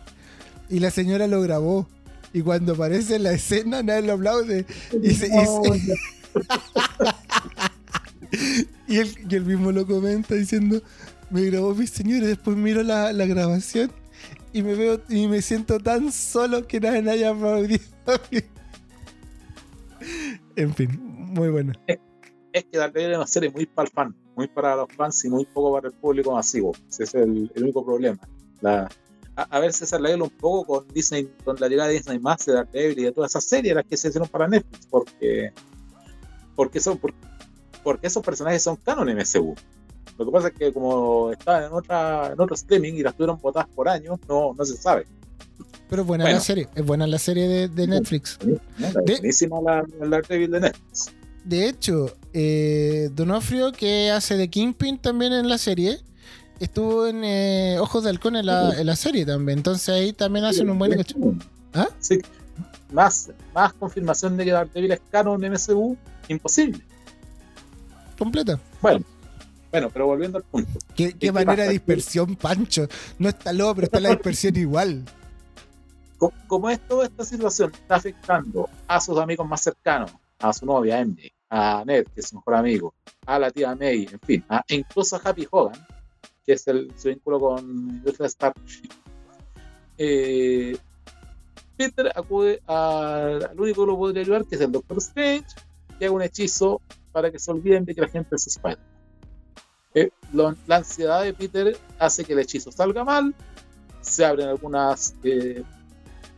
Y la señora lo grabó. Y cuando aparece en la escena, nadie lo aplaude. Y, se- y se- y él, y él mismo lo comenta diciendo: Me grabó mi señora. Y después miro la, la grabación y me veo y me siento tan solo que nadie haya aplaudido. a mí". en fin, muy bueno. es que Daredevil es una serie muy para el fan, muy para los fans y muy poco para el público masivo. Ese es el, el único problema. La, a, a ver, César, arregla un poco con Disney, con la llegada de Disney más de Daredevil y de todas esas series las que se hicieron para Netflix, porque porque son por- porque esos personajes son canon en MCU. Lo que pasa es que como estaban en otra en otro streaming y las tuvieron botadas por años, no, no se sabe. Pero es buena Bueno. la serie. Es buena la serie de, de Netflix. ¿no? De- Buenísima la, la Daredevil de Netflix. De hecho, eh, Donofrio, que hace de Kingpin también en la serie, estuvo en eh, Ojos de Halcón en la, en la serie también. Entonces ahí también hacen un buen. ¿Ah? Sí. Más, más confirmación de que Daredevil es canon en MCU, imposible. Completa. Bueno, Bueno, pero volviendo al punto. ¿Qué, qué manera de dispersión, Pancho? No está loco, pero está la dispersión igual. Como, es toda esta situación está afectando a sus amigos más cercanos, a su novia MJ, a Ned, que es su mejor amigo, a la tía May, en fin, e incluso a Happy Hogan, que es el, su vínculo con Ultra Star. Eh, Peter acude al único que lo podría ayudar, que es el Doctor Strange, que haga un hechizo para que se olviden de que la gente es Spider. Eh, la ansiedad de Peter hace que el hechizo salga mal, se abren algunas, eh,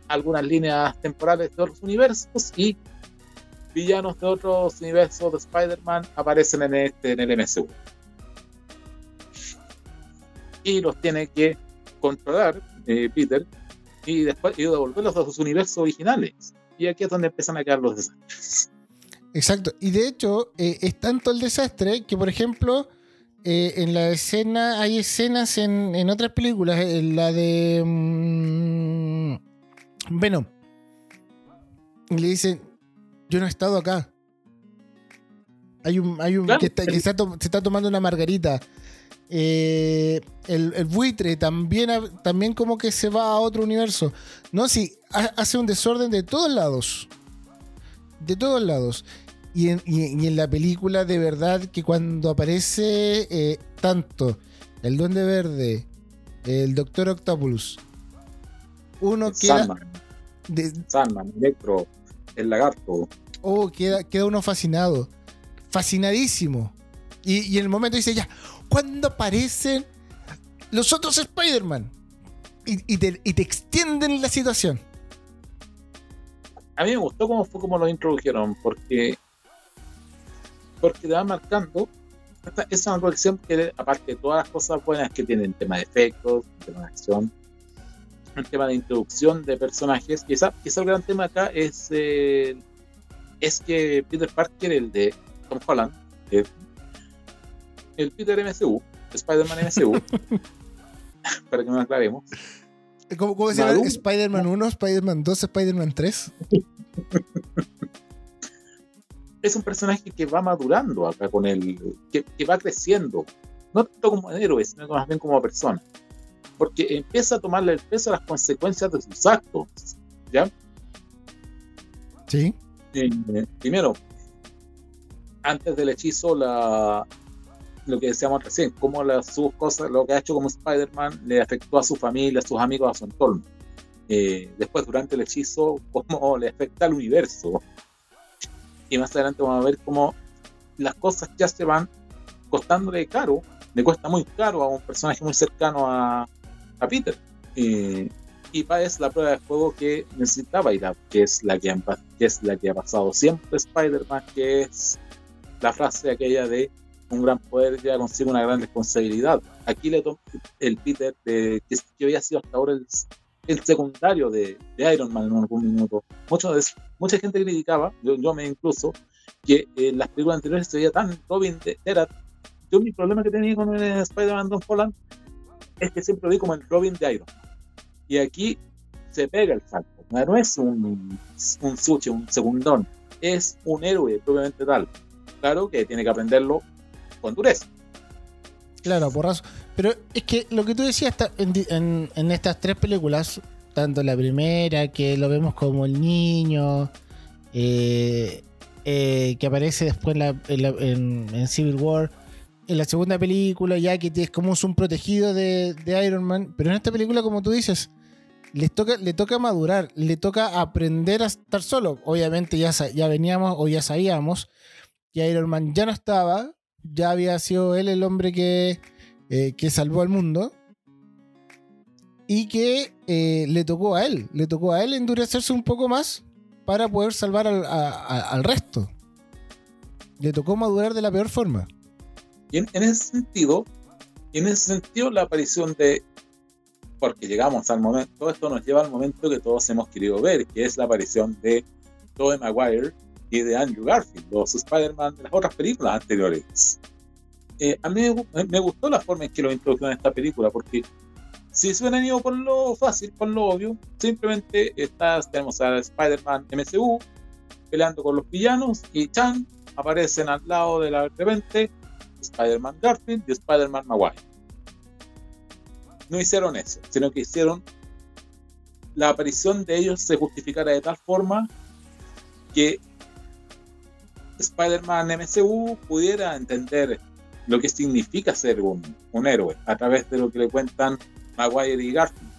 algunas líneas temporales de otros universos y villanos de otros universos de Spider-Man aparecen en, este, en el MCU. Y los tiene que controlar eh, Peter y después y devolverlos a sus universos originales. Y aquí es donde empiezan a quedar los desastres. Exacto. Y de hecho, eh, es tanto el desastre que, por ejemplo, eh, en la escena, hay escenas en, otras películas, en la de Bueno mm, Venom. Le dicen, yo no he estado acá. Hay un, hay un que, se está tomando una margarita. Eh, el, buitre también, también como que se va a otro universo. No, sí, hace un desorden de todos lados. De todos lados. Y en, la película, de verdad, que cuando aparece eh, tanto el Duende Verde, el Doctor Octopus, uno queda. Sandman, de, Sandman, Electro, el lagarto. Oh, queda, queda uno fascinado. Fascinadísimo. Y, y en el momento dice ya, cuando aparecen los otros Spider-Man y, te, extienden la situación. A mí me gustó cómo fue como lo introdujeron, porque porque te va marcando esta, esa colección que aparte de todas las cosas buenas que tienen tema de efectos, tema de acción, el tema de introducción de personajes, quizá, quizá el gran tema acá es eh, es que Peter Parker, el de Tom Holland, el Peter MCU, Spider-Man MCU, para que nos aclaremos. ¿Cómo, cómo se llama? ¿Spider-Man 1, Spider-Man 2, Spider-Man 3? es un personaje que va madurando acá con él, que, va creciendo, no tanto como héroe, sino más bien como persona. Porque empieza a tomarle el peso a las consecuencias de sus actos. ¿Ya? Sí. Eh, primero, antes del hechizo, la, lo que decíamos recién, cómo sus cosas, lo que ha hecho como Spider-Man le afectó a su familia, a sus amigos, a su entorno. Eh, después, durante el hechizo, cómo le afecta al universo. Y más adelante vamos a ver cómo las cosas ya se van costándole caro, le cuesta muy caro a un personaje muy cercano a, a Peter. Eh, y es la prueba de juego que necesitaba ir a, que es la que, que es la que ha pasado siempre Spider-Man, que es la frase aquella de un gran poder ya consigue una gran responsabilidad. Aquí le toma el Peter de, que, había sido hasta ahora el, secundario de, Iron Man en algún minuto. Mucho de mucha gente criticaba, yo, yo me incluso, que en las películas anteriores se veía tan Robin de, era yo mi problema que tenía con el Spider-Man Don Holland es que siempre lo vi como el Robin de Iron. Y aquí se pega el salto. No es un, un sushi, un segundón. Es un héroe propiamente tal. Claro que tiene que aprenderlo con dureza. Claro, porrazo. Pero es que lo que tú decías en, en, estas tres películas, tanto la primera, que lo vemos como el niño, eh, eh, que aparece después en, Civil War, en la segunda película, ya que es como un protegido de, Iron Man, pero en esta película, como tú dices, le toca, le toca madurar, le toca aprender a estar solo. Obviamente ya, ya veníamos o ya sabíamos que Iron Man ya no estaba, ya había sido él el hombre que, eh, que salvó al mundo. Y que eh, le tocó a él, le tocó a él endurecerse un poco más para poder salvar al, resto. Le tocó madurar de la peor forma. Y en, ese sentido, en ese sentido, la aparición de. Porque llegamos al momento, todo esto nos lleva al momento que todos hemos querido ver, que es la aparición de Tobey Maguire y de Andrew Garfield, los Spider-Man de las otras películas anteriores. Eh, a mí me, gustó la forma en que lo introdujeron en esta película, porque si se hubieran ido por lo fácil, por lo obvio, simplemente estás, tenemos a Spider-Man MCU peleando con los villanos y Chan aparecen al lado de la repente Spider-Man Garfield y Spider-Man Maguire. No hicieron eso, sino que hicieron la aparición de ellos se justificara de tal forma que Spider-Man MCU pudiera entender lo que significa ser un, héroe a través de lo que le cuentan Maguire y Garfield,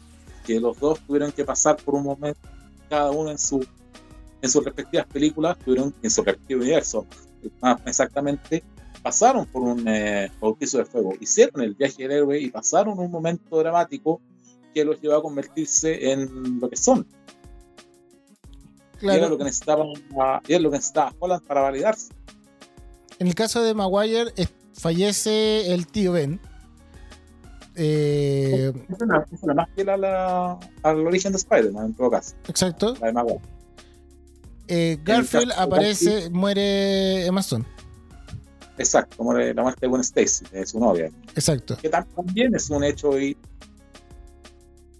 que los dos tuvieron que pasar por un momento, cada uno en su en sus respectivas películas, tuvieron en su respectivo universo, más exactamente, pasaron por un eh, bautizo de fuego, hicieron el viaje del héroe y pasaron un momento dramático que los llevó a convertirse en lo que son. Claro. Y era lo que necesitaba, y era lo que necesitaba Holland para validarse. En el caso de Maguire, fallece el tío Ben. Eh, es, una, es una más fiel a la, al origen de Spider-Man, en todo caso. Exacto. La de Maguire. Eh, Garfield aparece, muere Stone. Exacto, muere la muerte de Gwen Stacy, de su novia. Exacto. Que también es un hecho y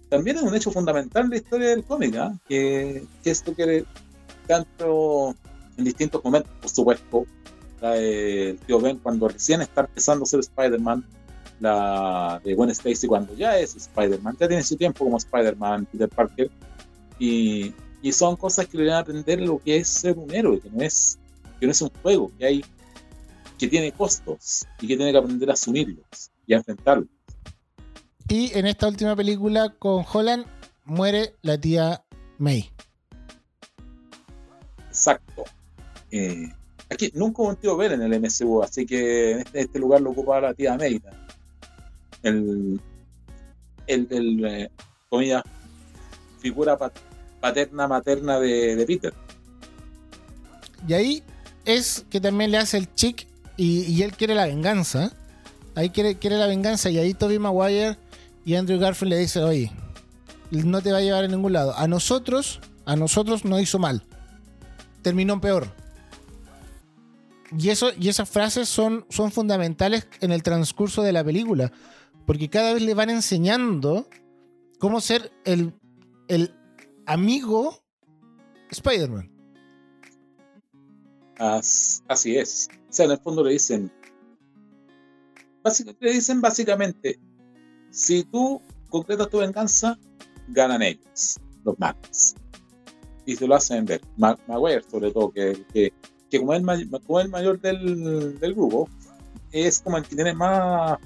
también es un hecho fundamental en la historia del cómic, ¿eh? que, que, esto que tanto en distintos momentos, por supuesto, la del tío Ben cuando recién está empezando a ser Spider-Man, la de Gwen Stacy cuando ya es Spider-Man, ya tiene su tiempo como Spider-Man, Peter Parker, y, y, son cosas que le van a aprender lo que es ser un héroe, que no es, que no es un juego, que hay que tiene costos y que tiene que aprender a asumirlos y a enfrentarlos. Y en esta última película con Holland muere la tía May. Exacto. Eh, aquí nunca hubo un tío Ben en el MCU, así que en este, este lugar lo ocupaba la tía May. El, el, el eh, comillas, figura paterna materna de, de, Peter. Y ahí es que también le hace el chic y, él quiere la venganza. Ahí quiere, quiere la venganza y ahí Toby Maguire y Andrew Garfield le dice, oye, no te va a llevar a ningún lado. A nosotros, a nosotros nos hizo mal. Terminó peor. Y, eso, y esas frases son, son fundamentales en el transcurso de la película. Porque cada vez le van enseñando cómo ser el, el amigo Spider-Man. Así es. O sea, en el fondo le dicen. le dicen básicamente: si tú concretas tu venganza, ganan ellos, los malos. Y se lo hacen ver. Maguire, sobre todo, que, que, que como, es el mayor del, del, grupo, es como el que tiene más,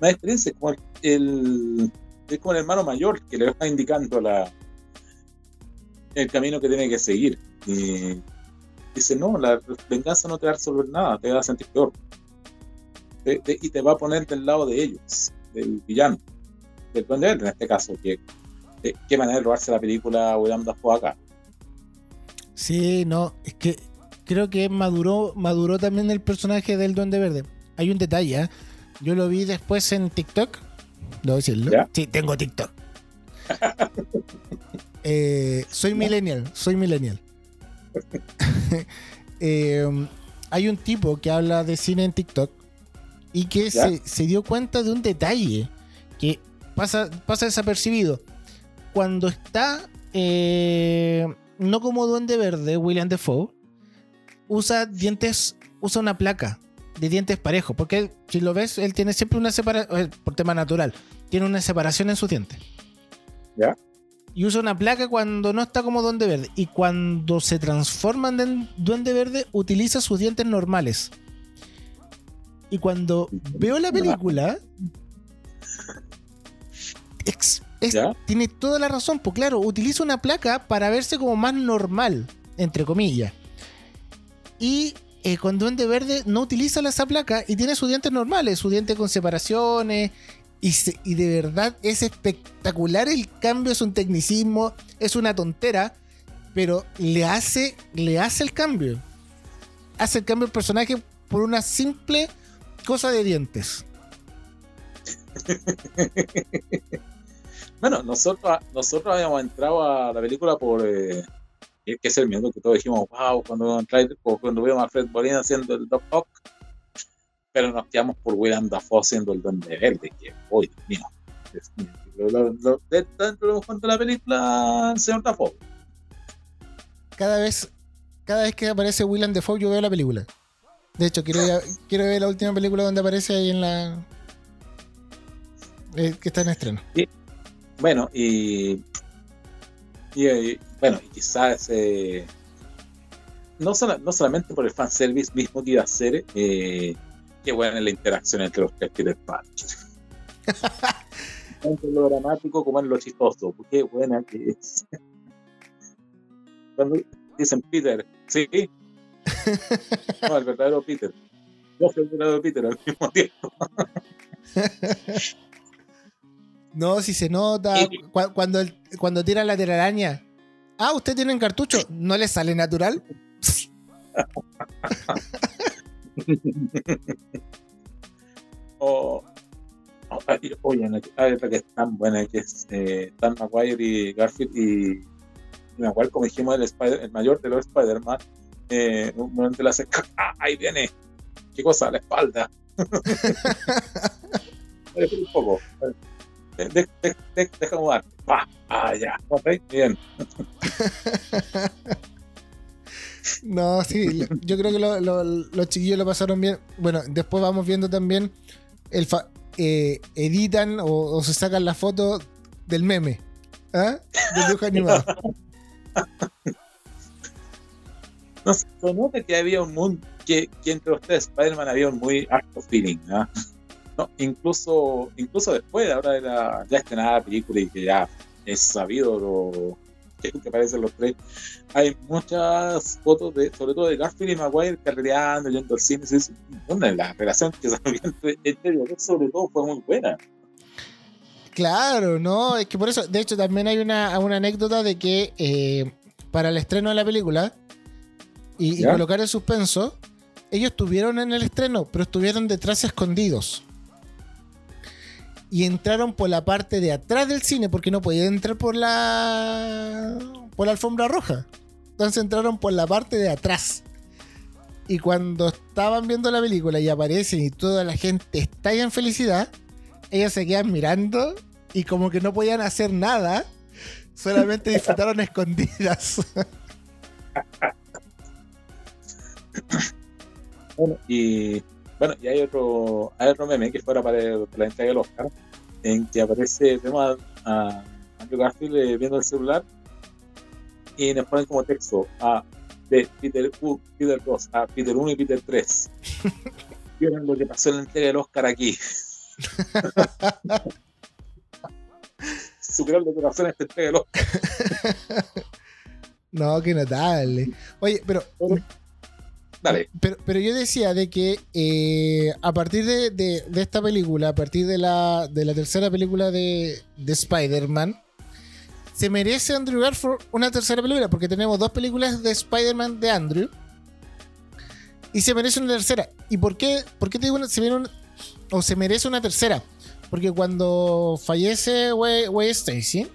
más experiencia, como el, es como el hermano mayor que le va indicando la, el camino que tiene que seguir. Dice, no, la venganza no te va a resolver nada, te va a sentir peor. Te, te, y te va a poner del lado de ellos del villano, del Duende Verde en este caso, que de qué manera de robarse la película William Dafoe acá. Sí, no, es que creo que maduró, maduró también el personaje del Duende Verde. Hay un detalle, ¿eh? yo lo vi después en TikTok, ¿Debo decirlo? ¿Ya? Sí, tengo TikTok. eh, soy millennial, soy millennial. eh, hay un tipo que habla de cine en TikTok y que se, se, dio cuenta de un detalle que pasa, pasa desapercibido. Cuando está, eh, no como Duende Verde, William Defoe, usa dientes, usa una placa de dientes parejos, porque él, si lo ves, él tiene siempre una separación, eh, por tema natural, tiene una separación en sus dientes. ¿Ya? Y usa una placa cuando no está como Duende Verde. Y cuando se transforman en Duende Verde, utiliza sus dientes normales. Y cuando veo la película, es, es, tiene toda la razón. Pues claro, utiliza una placa para verse como más normal, entre comillas. Y eh, con Duende Verde no utiliza esa placa y tiene sus dientes normales, sus dientes con separaciones. Y, se, y de verdad es espectacular el cambio, es un tecnicismo, es una tontera, pero le hace, le hace el cambio. Hace el cambio el personaje por una simple cosa de dientes. bueno, nosotros, nosotros habíamos entrado a la película por eh, que es el miedo que todos dijimos, wow, cuando, cuando vimos a Fred Bolin haciendo el Doc Hawk, pero nos quedamos por William Dafoe haciendo el Duende Verde, que, hoy, Dios mío, lo, lo, lo, dentro de la película, el señor Dafoe. Cada vez, cada vez que aparece William Dafoe, yo veo la película. De hecho, quiero, quiero ver la última película donde aparece ahí en la. eh, que está en estreno. Bueno, y, y, eh, bueno, y quizás eh, no, sola- no solamente por el fanservice mismo que iba a ser, eh, qué buena es la interacción entre los tres Peter Parker. Tanto en lo dramático como en lo chistoso. Qué buena que es. Cuando dicen Peter, sí. No, el verdadero Peter. Yo soy el verdadero Peter al mismo tiempo. No, si se nota. Sí. cu- cuando, el- cuando tiran la telaraña. Ah, ¿usted tiene cartucho? ¿No le sale natural? O, o- ay, oye, que- hay otra que es tan buena que es eh, Dan Maguire y Garfield y, Maguire, como dijimos, el, Spider- el mayor de los Spider-Man, eh, un momento le hace ¡ah, ahí viene, qué cosa, la espalda. Un poco. De, de, de, de- deja mudar. ¡Pah! Ah, ya. Ok, Bien. No, sí, yo creo que lo- lo- los chiquillos lo pasaron bien. Bueno, después vamos viendo también el fa- eh, editan o, se sacan la foto del meme. ¿Ah? Del dibujo animado. No se nota que había un mundo, que, entre tres Spider-Man había un muy harto feeling, ¿ah? No, incluso, incluso después, ahora de la ya estrenada la película y que ya es sabido lo que, que aparecen los tres, hay muchas fotos de, sobre todo de Garfield y Maguire carreteando, yendo al cine, y eso, bueno, la relación que se había entre, entre dos, sobre todo fue muy buena. Claro, no, es que por eso, de hecho, también hay una, una anécdota de que eh, para el estreno de la película y, y colocar el suspenso, ellos estuvieron en el estreno, pero estuvieron detrás escondidos. Y entraron por la parte de atrás del cine porque no podían entrar por la por la alfombra roja. Entonces entraron por la parte de atrás. Y cuando estaban viendo la película y aparecen y toda la gente estalla en felicidad, ellos se quedan mirando y como que no podían hacer nada, solamente disfrutaron escondidas. Bueno, y bueno, y hay otro, hay otro meme que fuera para, el- para la entrega del Oscar, en que aparece, vemos a, a Andrew Garfield eh, viendo el celular y nos ponen como texto a de Peter, U- Peter 2 a Peter 1 y Peter 3. Vieron lo que pasó en la entrega del Oscar aquí. Superaron lo que pasó en esta entrega del Oscar. no, qué notable. Oye, pero, Dale. pero, pero yo decía de que eh, a partir de, de- de esta película, a partir de la, de la tercera película de, de Spider-Man, se merece Andrew Garfield una tercera película, porque tenemos dos películas de Spider-Man de Andrew. Y se merece una tercera. ¿Y por qué, por qué te digo una- se, viene una- o se merece una tercera? Porque cuando fallece Way, Stacy,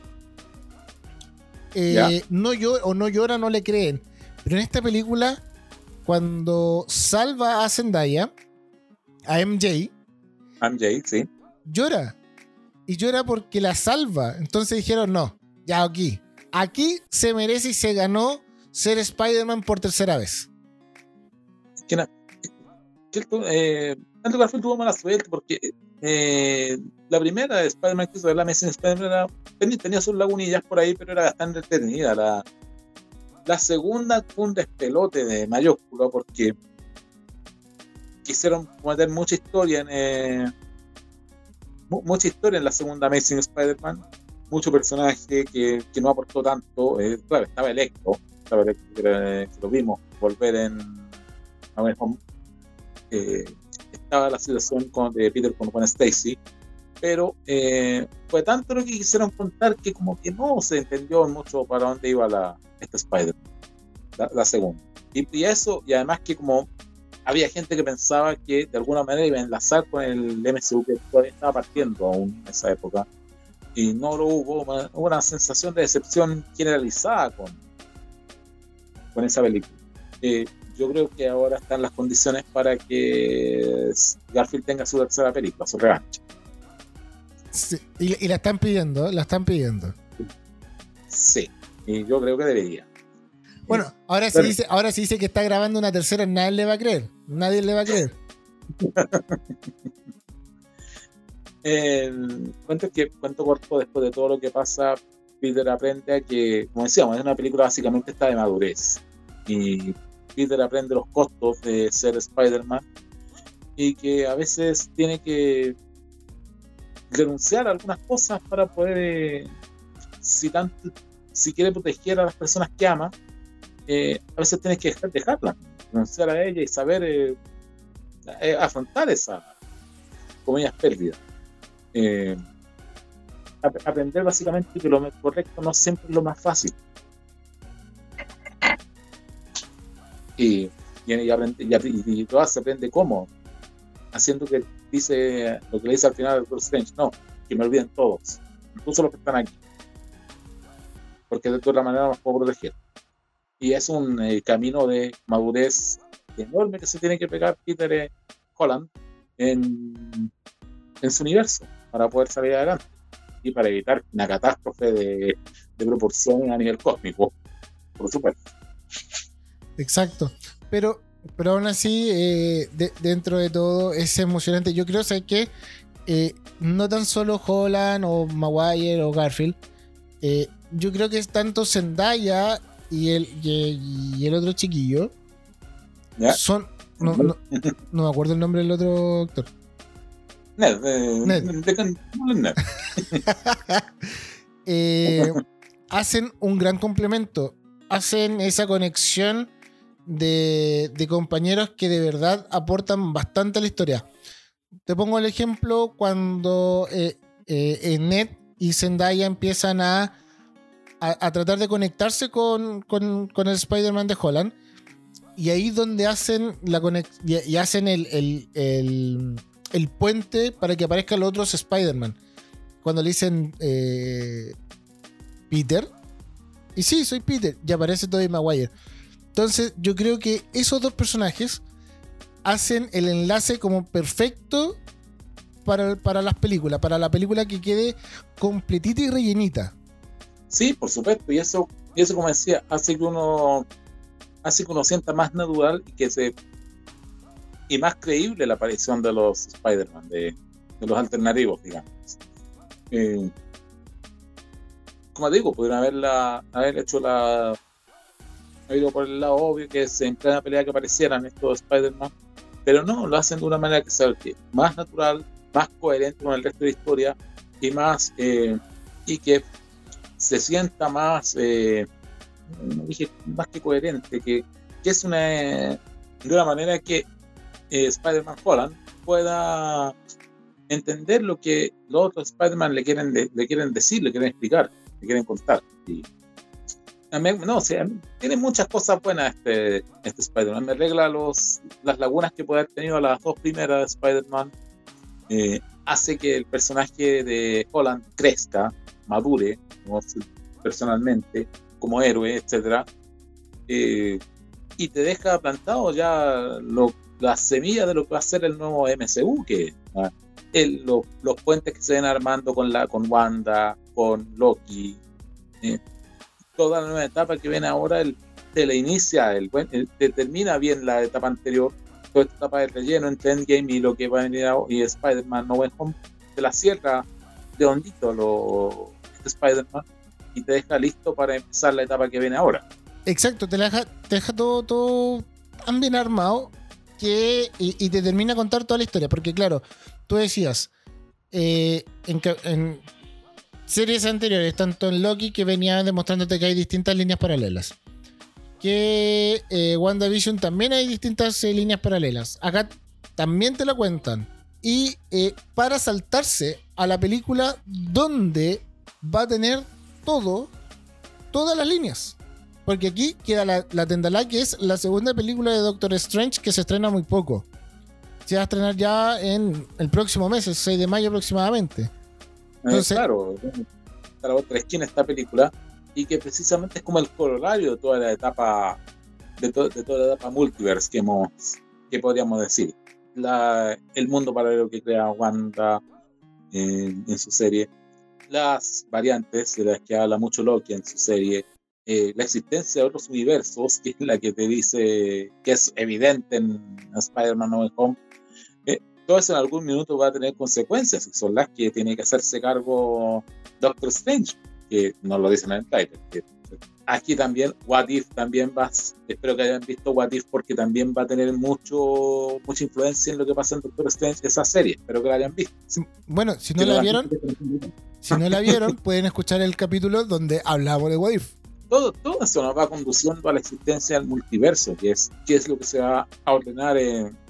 eh, Ya. no llora o no llora, no le creen. Pero en esta película, cuando salva a Zendaya, a MJ, MJ, sí. llora. Y llora porque la salva. Entonces dijeron, no, ya aquí. Aquí se merece y se ganó ser Spider-Man por tercera vez. que, na- que eh, tuvo mala suerte porque eh, la primera de Spider-Man que hizo la Amazing Spider-Man tenía, tenía sus lagunillas por ahí, pero era bastante entretenida. La, la segunda fue un despelote de mayúscula porque quisieron meter mucha historia en eh, mu- mucha historia en la segunda Amazing Spider-Man, mucho personaje que, que no aportó tanto. eh, claro, estaba Electro, estaba Electro, que, era- que lo vimos volver en a ver, eh, estaba la situación con, de Peter con, con Stacy, pero eh, fue tanto lo que quisieron contar que como que no se entendió mucho para dónde iba la, esta Spider, la, la segunda. Y, y eso, y además que como había gente que pensaba que de alguna manera iba a enlazar con el MCU que todavía estaba partiendo aún en esa época, y no lo hubo, hubo una sensación de decepción generalizada con, con esa película. Eh, yo creo que ahora están las condiciones para que Garfield tenga su tercera película, su revancha. Sí, Y, y la están pidiendo, la están pidiendo. Sí, y yo creo que debería. Bueno, ahora sí, dice, ahora sí dice que está grabando una tercera, nadie le va a creer. Nadie le va a creer. el cuento que cuento corto después de todo lo que pasa Peter aprende a que como decíamos es una película básicamente está de madurez y Peter aprende los costos de ser Spider-Man y que a veces tiene que renunciar a algunas cosas para poder eh, si tanto si quiere proteger a las personas que ama eh, a veces tienes que dejarla renunciar a ella y saber eh, afrontar esa comillas pérdida eh, aprender básicamente que lo correcto no siempre es lo más fácil. Y, y, y, aprende, y, todo se aprende cómo, haciendo que dice lo que le dice al final del Doctor Strange, no, que me olviden todos, incluso los que están aquí, porque de otra manera los puedo proteger. Y es un eh, camino de madurez enorme que se tiene que pegar Peter eh, Holland en, en su universo para poder salir adelante y para evitar una catástrofe de, de proporciones a nivel cósmico, por supuesto. Exacto, pero, pero aún así, eh, dentro de todo, es emocionante. Yo creo que eh, no tan solo Holland o Maguire o Garfield, eh, yo creo que es tanto Zendaya y el, y, el otro chiquillo. Son. No, no, no, me acuerdo el nombre del otro actor. Eh, hacen un gran complemento. Hacen esa conexión de, compañeros que de verdad aportan bastante a la historia. Te pongo el ejemplo cuando eh, eh, Ned y Zendaya empiezan a, a, tratar de conectarse con, el Spider-Man de Holland. Y ahí donde hacen la y, hacen el, el puente para que aparezcan los otros Spider-Man. Cuando le dicen eh, Peter. Y sí, soy Peter. Y aparece Tobey Maguire. Entonces, yo creo que esos dos personajes hacen el enlace como perfecto para, para las películas. Para la película que quede completita y rellenita. Sí, por supuesto. Y eso, y eso como decía, hace que uno hace que uno sienta más natural y que se y más creíble la aparición de los Spider-Man, de, los alternativos, digamos. Eh, como digo, pudieron haberla, haber hecho la. Ido por el lado obvio que se en plena pelea que aparecieran estos Spider-Man, pero no, lo hacen de una manera que sea más natural, más coherente con el resto de la historia y más. Eh, y que se sienta más. Eh, más que coherente, que, que es una. de una manera que eh, Spider-Man Holland pueda entender lo que los otros Spider-Man le quieren, le quieren decir, le quieren explicar, le quieren contar. Y, no, o sea, tiene muchas cosas buenas este, este Spider-Man. Me arregla los, las lagunas que puede haber tenido las dos primeras de Spider-Man. Eh, hace que el personaje de Holland crezca, madure, personalmente, como héroe, etc. Eh, y te deja plantado ya lo la semilla de lo que va a ser el nuevo MCU, que ah, los puentes que se ven armando con, la, con Wanda, con Loki, eh, toda la nueva etapa que viene ahora, el, te la inicia, el, termina bien la etapa anterior, toda esta etapa de relleno entre Endgame y lo que va a venir ahora, y Spider-Man No Way Home, te la cierra de hondito lo, Spider-Man y te deja listo para empezar la etapa que viene ahora. Exacto, te, deja, te deja todo, todo tan bien armado que, y, te termina a contar toda la historia. Porque, claro, tú decías, eh, en, series anteriores, tanto en Loki, que venía demostrándote que hay distintas líneas paralelas. Que eh, WandaVision también hay distintas eh, líneas paralelas. Acá también te la cuentan. Y para saltarse a la película donde va a tener todo, todas las líneas. Porque aquí queda la, la Tendalá, que es la segunda película de Doctor Strange que se estrena muy poco. Se va a estrenar ya en el próximo mes, el 6 de mayo aproximadamente. Eh, Entonces, claro, la otra esquina esta película y que precisamente es como el corolario de toda la etapa de, toda la etapa multiverse que hemos que podríamos decir. La, el mundo paralelo que crea Wanda en su serie. Las variantes de las que habla mucho Loki en su serie. Eh, la existencia de otros universos, que es la que te dice que es evidente en Spider-Man No Home, eh, todo eso en algún minuto va a tener consecuencias y son las que tiene que hacerse cargo Doctor Strange, que no lo dicen en el trailer. Aquí también, What If también va, espero que hayan visto What If porque también va a tener mucho mucha influencia en lo que pasa en Doctor Strange, esa serie, espero que la hayan visto. Bueno, si no la vieron, si no la vieron, pueden escuchar el capítulo donde hablamos de What If. Todo, todo eso nos va conduciendo a la existencia del multiverso, que es, que es lo que se va a ordenar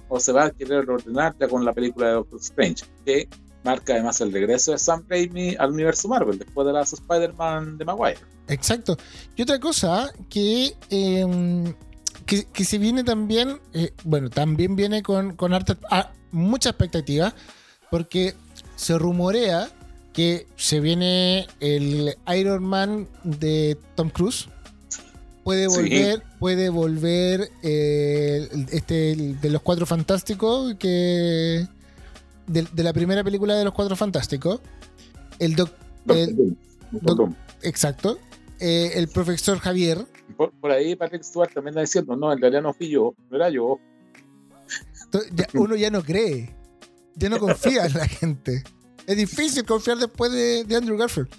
o se va a querer ordenar ya con la película de Doctor Strange, que marca además el regreso de Sam Raimi al universo Marvel después de las Spider-Man de Maguire. Exacto. Y otra cosa que, em, que, se viene también, eh, bueno, también viene con, con ah, mucha expectativa, porque se rumorea que se viene el Iron Man de Tom Cruise. Puede volver, puede volver eh, este de los Cuatro Fantásticos, que de, la primera película de los Cuatro Fantásticos. El Doctor Exacto. Eh, el profesor Javier. Por, ahí Patrick Stewart también está diciendo, no, en realidad no fui yo, no era yo. uno ya no cree, ya no confía en la gente. Es difícil confiar después de, Andrew Garfield.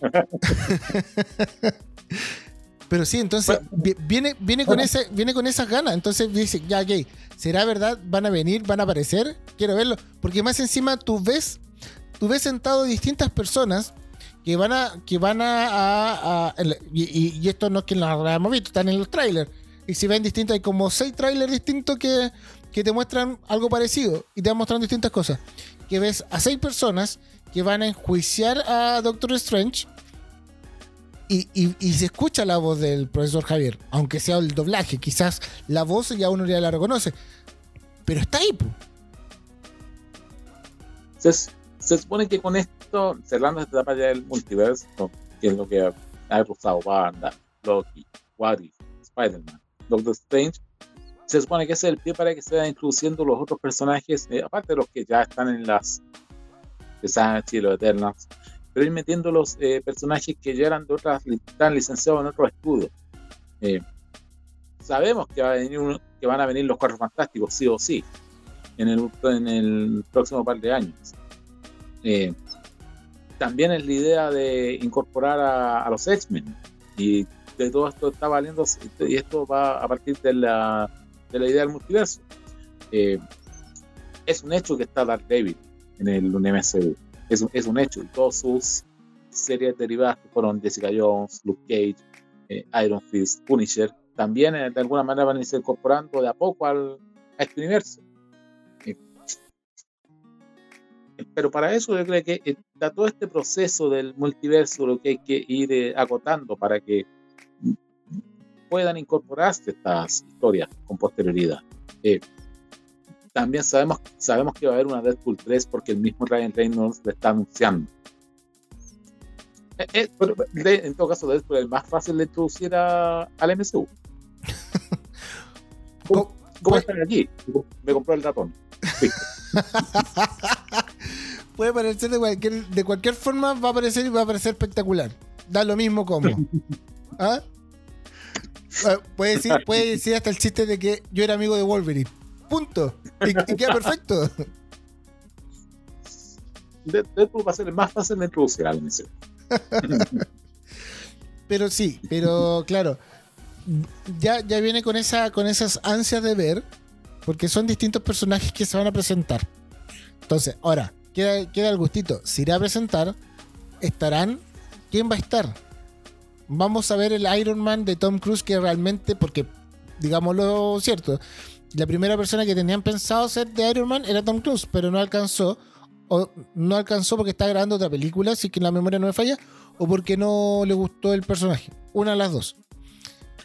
Pero sí, entonces viene, viene, con ese, viene con esas ganas. Entonces dice, ya, ok, ¿será verdad? ¿Van a venir? ¿Van a aparecer? Quiero verlo. Porque más encima tú ves, tú ves sentado distintas personas que van a, que van a, y, esto no es que lo hayamos visto, están en los trailers. Y si ven distintos, hay como seis trailers distintos que, que te muestran algo parecido y te van mostrando distintas cosas. Que ves a seis personas que van a enjuiciar a Doctor Strange y, y, se escucha la voz del profesor Javier, aunque sea el doblaje, quizás la voz ya uno ya la reconoce, pero está ahí. Se, supone que con esto, cerrando esta etapa ya del multiverso, que es lo que ha cruzado Wanda, Loki, What Spider-Man, Doctor Strange, se supone que es el pie para que se vayan introduciendo los otros personajes, eh, aparte de los que ya están en las de y los Eternals, pero ir metiendo los eh, personajes que ya eran de otras, están licenciados en otros estudios. Eh, sabemos que, va a venir que van a venir los Cuatro Fantásticos, sí o sí, en el, en el próximo par de años. Eh, también es la idea de incorporar a, los X-Men, y de todo esto está valiendo, y esto va a partir de la, de la idea del multiverso. es un hecho que está David en el MCU es, es un hecho. Y todas sus series derivadas que fueron Jessica Jones, Luke Cage, eh, Iron Fist, Punisher, también eh, de alguna manera van a ir incorporando de a poco al, a este universo. Eh, pero para eso yo creo que está todo este proceso del multiverso lo que hay que ir agotando para que puedan incorporarse estas historias con posterioridad también sabemos, sabemos que va a haber una Deadpool 3 porque el mismo Ryan Reynolds le está anunciando. Eh, eh, en todo caso, Deadpool es el más fácil de introducir a, al MCU. ¿Cómo, están aquí? Me compró el ratón. Puede parecer de cualquier, de cualquier forma, va a aparecer y va a parecer espectacular. Da lo mismo como. Ah puede, decir, puede decir hasta el chiste de que yo era amigo de Wolverine. Punto. Y, queda perfecto. Deadpool va a ser más fácil de introducir al pero sí, pero claro, ya, ya viene con, esa, con esas ansias de ver, porque son distintos personajes que se van a presentar. Entonces, ahora, queda, queda el gustito. Si irá a presentar, estarán. ¿Quién va a estar? Vamos a ver el Iron Man de Tom Cruise que realmente, porque digámoslo cierto, la primera persona que tenían pensado ser de Iron Man era Tom Cruise, pero no alcanzó. O no alcanzó porque está grabando otra película, así que la memoria no me falla, o porque no le gustó el personaje. Una de las dos.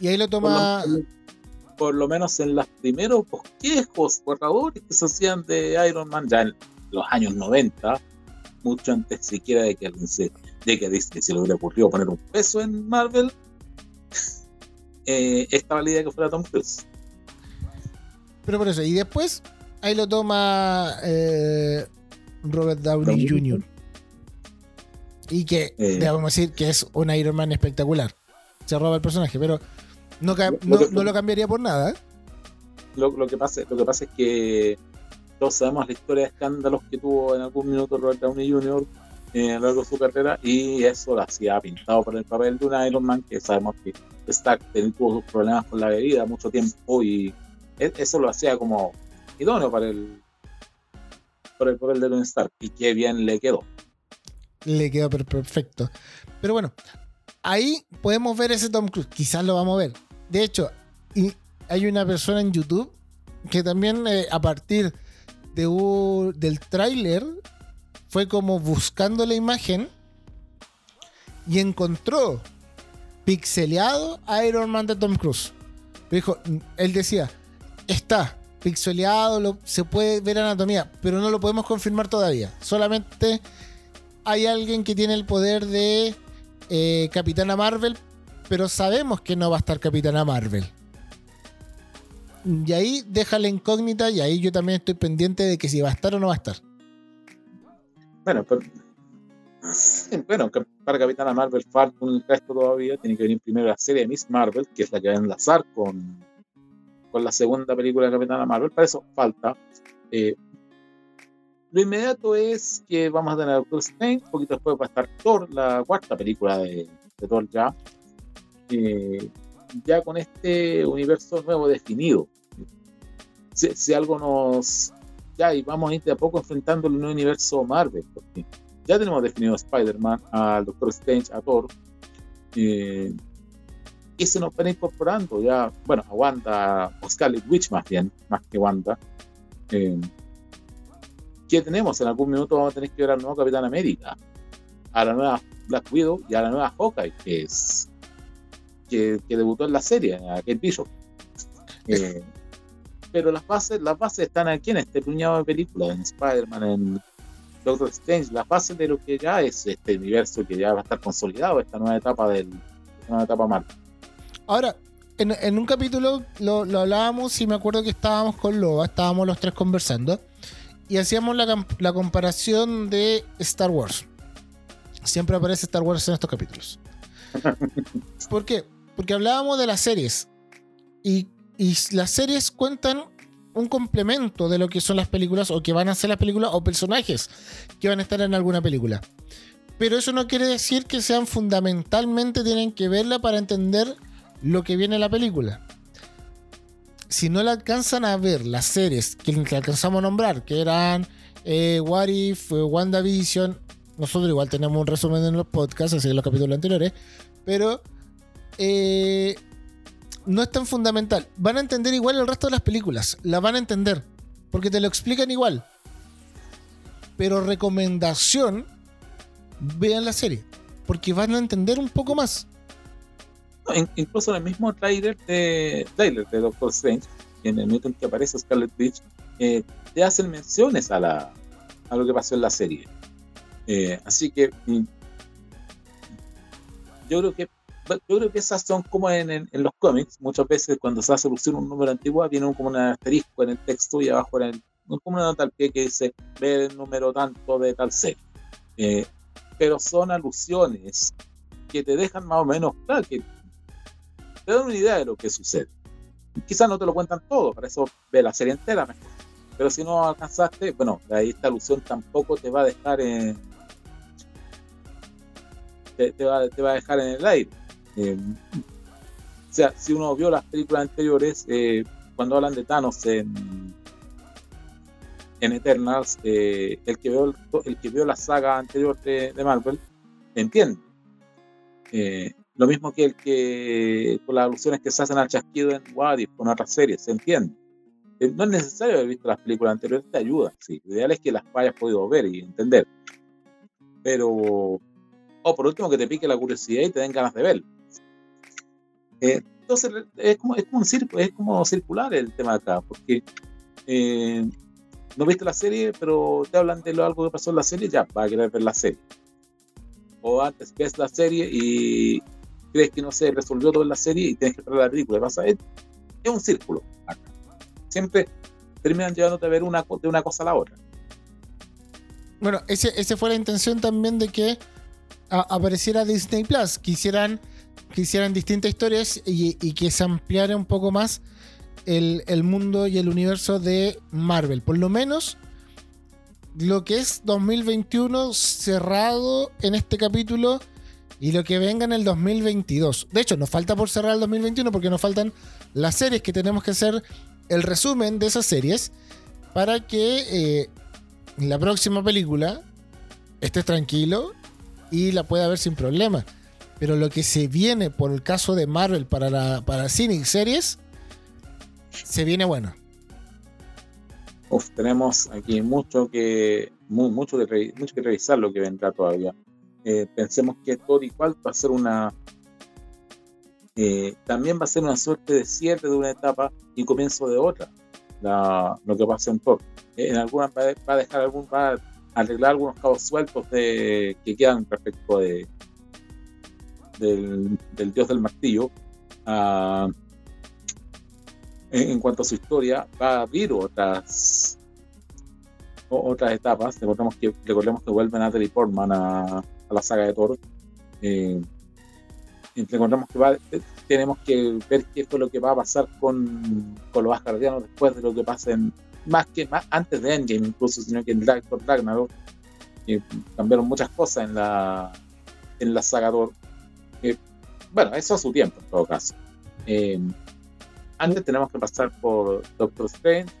Y ahí lo toma. Por lo, menos en los primeros bosquejos, borradores que se hacían de Iron Man ya en los años 90, mucho antes siquiera de que alguien se, de que Disney se le hubiera ocurrido poner un peso en Marvel, eh, estaba la idea que fuera Tom Cruise. Pero por eso, y después ahí lo toma eh, Robert Downey Jr. Y que, eh. debemos decir que es un Iron Man espectacular. se roba el personaje, pero no, no, lo que- no lo cambiaría por nada. ¿eh? Lo, lo que pasa, lo que pasa es que todos sabemos la historia de escándalos que tuvo en algún minuto Robert Downey Jr. eh, a lo largo de su carrera y eso lo hacía pintado por el papel de un Iron Man que sabemos que Stark ten- tuvo sus problemas con la bebida mucho tiempo y eso lo hacía como idóneo para el por el papel de Tony Stark y qué bien le quedó. Le quedó per- perfecto. Pero bueno, ahí podemos ver ese Tom Cruise. Quizás lo vamos a ver. De hecho, hay una persona en YouTube que también eh, a partir de un- del tráiler fue como buscando la imagen y encontró pixeleado Iron Man de Tom Cruise. Dijo, él decía, está pixeleado, se puede ver anatomía, pero no lo podemos confirmar todavía. Solamente hay alguien que tiene el poder de eh, Capitana Marvel, pero sabemos que no va a estar Capitana Marvel. Y ahí deja la incógnita y ahí yo también estoy pendiente de que si va a estar o no va a estar. Bueno, pero, bueno, para Capitana Marvel falta un resto todavía. Tiene que venir primero la serie de Miss Marvel, que es la que va a enlazar con, con la segunda película de Capitana Marvel. Para eso falta. Eh, lo inmediato es que vamos a tener a Doctor Strange. Un poquito después va a estar Thor, la cuarta película de, de Thor ya. Eh, ya con este universo nuevo definido. Si, si algo nos ya y vamos a ir de a poco enfrentando el nuevo universo Marvel, porque ya tenemos definido a Spider-Man, al Doctor Strange, a Thor, eh, y se nos van incorporando ya, bueno, a Wanda, o Scarlet Witch más bien, más que Wanda, eh, que tenemos en algún minuto vamos a tener que ver al nuevo Capitán América, a la nueva Black Widow y a la nueva Hawkeye, que es que, que debutó en la serie, a Kate Bishop. Eh, pero las bases, las bases están aquí en este puñado de películas, en Spider-Man, en Doctor Strange, las bases de lo que ya es este universo que ya va a estar consolidado, esta nueva etapa del esta nueva etapa Marvel. Ahora, en, en un capítulo lo, lo hablábamos y me acuerdo que estábamos con Loba, estábamos los tres conversando y hacíamos la comparación de Star Wars. Siempre aparece Star Wars en estos capítulos. ¿Por qué? Porque hablábamos de las series y, y las series cuentan un complemento de lo que son las películas o que van a ser las películas o personajes que van a estar en alguna película. Pero eso no quiere decir que sean fundamentalmente tienen que verla para entender lo que viene en la película. Si no la alcanzan a ver las series que, alcanzamos a nombrar, que eran eh, What If, eh, WandaVision, nosotros igual tenemos un resumen en los podcasts, así en los capítulos anteriores, pero eh, no es tan fundamental. Van a entender igual el resto de las películas, la van a entender, porque te lo explican igual. Pero recomendación, vean la serie, porque van a entender un poco más. Incluso en el mismo trailer de, trailer de Doctor Strange, en el momento en que aparece Scarlet Witch, eh, te hacen menciones a, la, a lo que pasó en la serie. Eh, así que mm, yo creo que yo creo que esas son como en, en- en los cómics, muchas veces cuando se hace alusión un número antiguo viene como un asterisco en el texto y abajo en el, como una nota al pie que dice ve el número tanto de tal serie. Eh, pero son alusiones que te dejan más o menos claro que te dan una idea de lo que sucede. Quizás no te lo cuentan todo, para eso ve la serie entera mejor. Pero si no alcanzaste, bueno, ahí esta alusión tampoco te va a dejar en. Te, va, te va a dejar en el aire. Eh, o sea, si uno vio las películas anteriores, eh, cuando hablan de Thanos en, en Eternals, eh, el, que vio, el que vio la saga anterior de, de Marvel, entiende. Eh, lo mismo que el que con las alusiones que se hacen al chasquido en What If, con otras series, se entiende. Eh, No es necesario haber visto las películas anteriores, te ayuda. Sí. Lo ideal es que las hayas podido ver y entender. Pero, o por último, que te pique la curiosidad y te den ganas de verlo. Eh, entonces, es como, es, como un círculo, es como circular el tema de acá, porque eh, no viste la serie, pero te hablan de lo, algo que pasó en la serie, ya, vas a querer ver la serie. O antes ves la serie y crees que no se resolvió todo en la serie y tienes que ver la película. Pasa, es, es un círculo. Siempre terminan llevándote a ver una, de una cosa a la otra. Bueno, ese, ese fue la intención también de que apareciera Disney Plus. Que hicieran distintas historias y, y que se ampliara un poco más el, el, mundo y el universo de Marvel. Por lo menos lo que es 2021 cerrado en este capítulo y lo que venga en el 2022. De hecho, nos falta por cerrar el 2021 porque nos faltan las series que tenemos que hacer el resumen de esas series para que eh, la próxima película estés tranquilo y la pueda ver sin problema. Pero lo que se viene por el caso de Marvel para, la, para cine series, se viene bueno. Uf, tenemos aquí mucho que, mucho, que mucho que revisar lo que vendrá todavía. Eh, pensemos que todo igual va a ser una. Eh, también va a ser una suerte de cierre de una etapa y comienzo de otra. lo que pasa en Thor. Eh, en algunas va, a dejar algún. va a arreglar algunos cabos sueltos de, que quedan respecto de, del, dios del martillo. Ah, en, cuanto a su historia, va a abrir otras otras etapas. Recordemos que, recordemos que vuelve Natalie Portman a, la saga de Thor. Eh, recordemos que tenemos que ver qué fue lo que va a pasar con, con los Asgardianos después de lo que pasa en, más que más antes de Endgame incluso, sino que en Thor Ragnarok eh, cambiaron muchas cosas en la en la saga Thor. Eh, bueno, eso a su tiempo en todo caso. Eh, antes tenemos que pasar por Doctor Strange,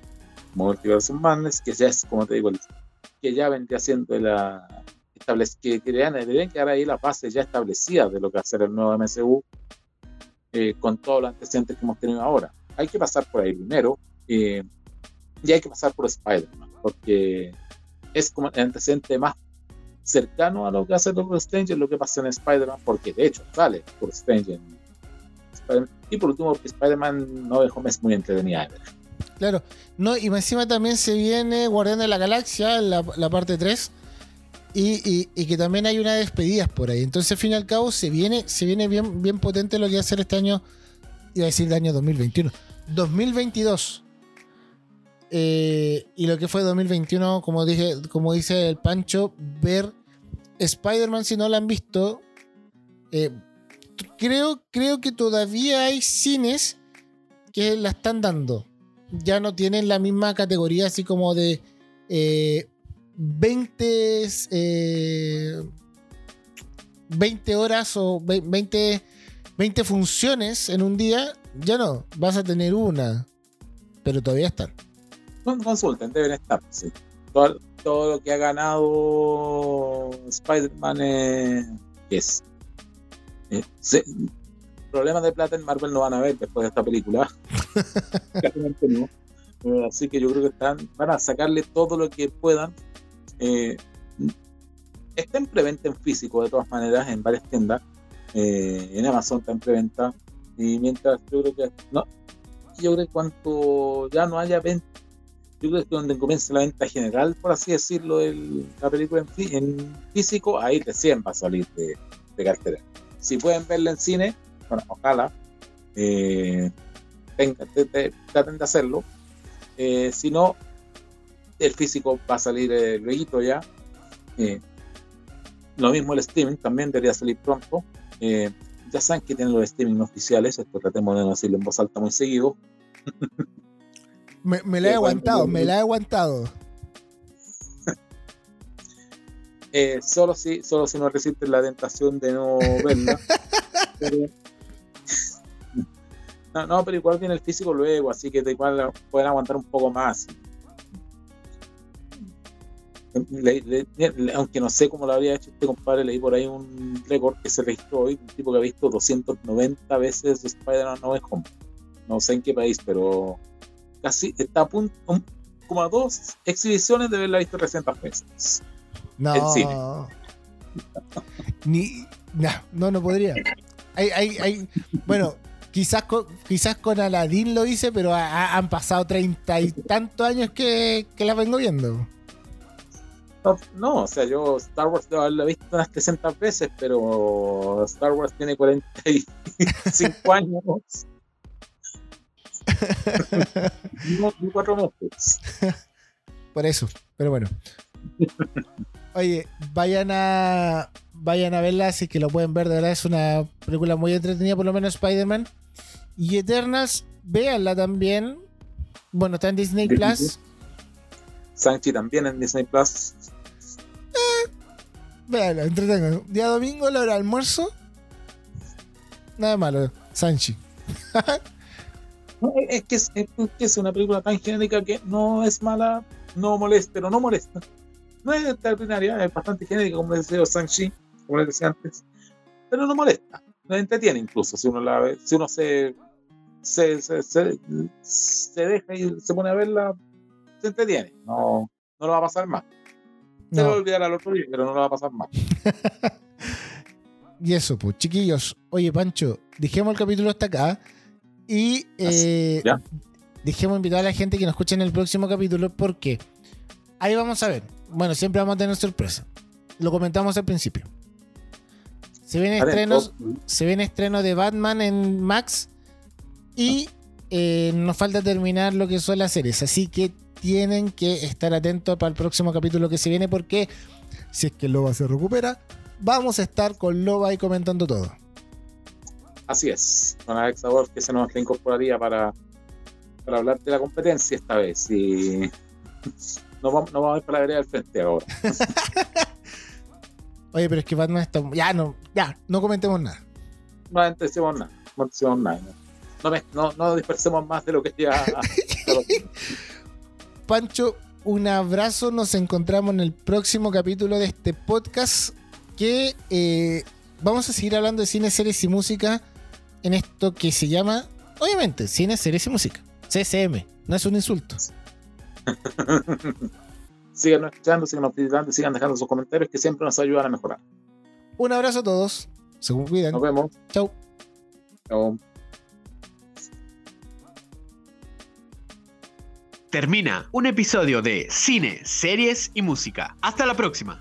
Multiverse Madness, que ya es, como te digo, que ya vendría siendo la que, que deberían, quedar ahí las bases ya establecidas de lo que va el nuevo MCU eh, con todos los antecedentes que hemos tenido ahora. Hay que pasar por ahí primero eh, y hay que pasar por Spider-Man, porque es como el antecedente más cercano a lo que hace Doctor Strange, lo que pasa en Spider-Man, porque de hecho sale por Strange y por último, Spider-Man no dejó muy entretenida. Claro, no, y encima también se viene Guardián de la Galaxia, la, parte 3. Y, que también hay una despedidas por ahí. Entonces, al fin y al cabo, se viene, se viene bien, bien potente lo que va a hacer este año. Iba a decir el año 2021. 2022. Eh, y lo que fue 2021, como dije, como dice el Pancho, ver Spider-Man si no lo han visto. Eh, creo, creo que todavía hay cines que la están dando. Ya no tienen la misma categoría así como de 20, eh, 20 eh, horas o 20, 20 funciones en un día. Ya no, vas a tener una. Pero todavía están. Consulten, deben estar. Todo, todo, lo que ha ganado Spider-Man es eh, problemas de plata en Marvel no van a ver después de esta película. Eh, así que yo creo que están, van a sacarle todo lo que puedan. Eh, está en preventa en físico, de todas maneras, en varias tiendas. Eh, en Amazon está en preventa. Y mientras yo creo que. No, yo creo que cuanto ya no haya venta. Yo creo que donde comience la venta general, por así decirlo, el, la película en, en, físico, ahí recién va a salir de, de cartera. Si pueden verla en cine, bueno, ojalá, eh, traten de hacerlo. Eh, si no, el físico va a salir eh, luego ya. Eh, lo mismo el streaming también debería salir pronto. ya saben que tienen los streaming oficiales, esto tratemos de no decirlo en voz alta muy seguido. me, me la he aguantado, me la he aguantado. Eh, solo si solo si no resisten la tentación de no verla. no, pero igual viene el físico luego, así que igual pueden aguantar un poco más. Aunque no sé cómo lo habría hecho este compadre, leí por ahí un récord que se registró hoy, un tipo que ha visto 290 veces Spider-Man No Home. No sé en qué país, pero casi está a punto, como a dos exhibiciones de haberla visto 300 veces. No. Ni, no, no, podría. Hay, hay, hay, bueno, quizás con, quizás con Aladdin lo hice, pero han pasado treinta y tantos años que, que la vengo viendo. No, o sea, yo Star Wars lo he visto unas 300 veces, pero Star Wars tiene 45 años. no, cuatro meses. Por eso, pero bueno. Oye, vayan a vayan a verla, así que lo pueden ver, de verdad es una película muy entretenida, por lo menos Spider-Man. Y Eternals, véanla también. Bueno, está en Disney Plus. Sanchi también en Disney Plus. Véanla, entretengan. Día domingo, la hora de almuerzo. Nada malo, Sanchi. Es, que es, es que es una película tan genérica que no es mala, no molesta, pero no molesta. No es extraordinaria, es bastante genérica, como decía Sanchi, como les decía antes, pero no molesta, no entretiene incluso si uno la ve, si uno se se, se, se, se deja y se pone a verla, se entretiene, no, no lo va a pasar mal. Se lo va a No. olvidar al otro día, pero no lo va a pasar mal. Y eso, pues, chiquillos. Oye, Pancho, dejemos el capítulo hasta acá. Y eh, ya. dejemos invitar a la gente que nos escuche en el próximo capítulo porque ahí vamos a ver. Bueno, siempre vamos a tener sorpresa. Lo comentamos al principio. Se vienen estrenos, se viene estreno de Batman en Max y eh, nos falta terminar lo que son las series. Así que tienen que estar atentos para el próximo capítulo que se viene porque si es que Loba se recupera, vamos a estar con Loba ahí comentando todo. Así es, con Alex Sabor que se nos incorporaría para, para hablar de la competencia esta vez. Y no vamos, no vamos a ir para la vereda del frente ahora. Oye, pero es que Batman está. Ya no, ya, no comentemos nada. No decimos nada, no decimos nada. No, me- no, no dispersemos más de lo que ya. Pancho, un abrazo. Nos encontramos en el próximo capítulo de este podcast. Que eh, vamos a seguir hablando de cine, series y música en esto que se llama, obviamente, cine, series y música. CCM, no es un insulto. sigan escuchando, sigan visitando, sigan dejando sus comentarios que siempre nos ayudan a mejorar. Un abrazo a todos. Se cuidan. Nos vemos. Chau. Chao. Termina un episodio de Cine, Series y Música. Hasta la próxima.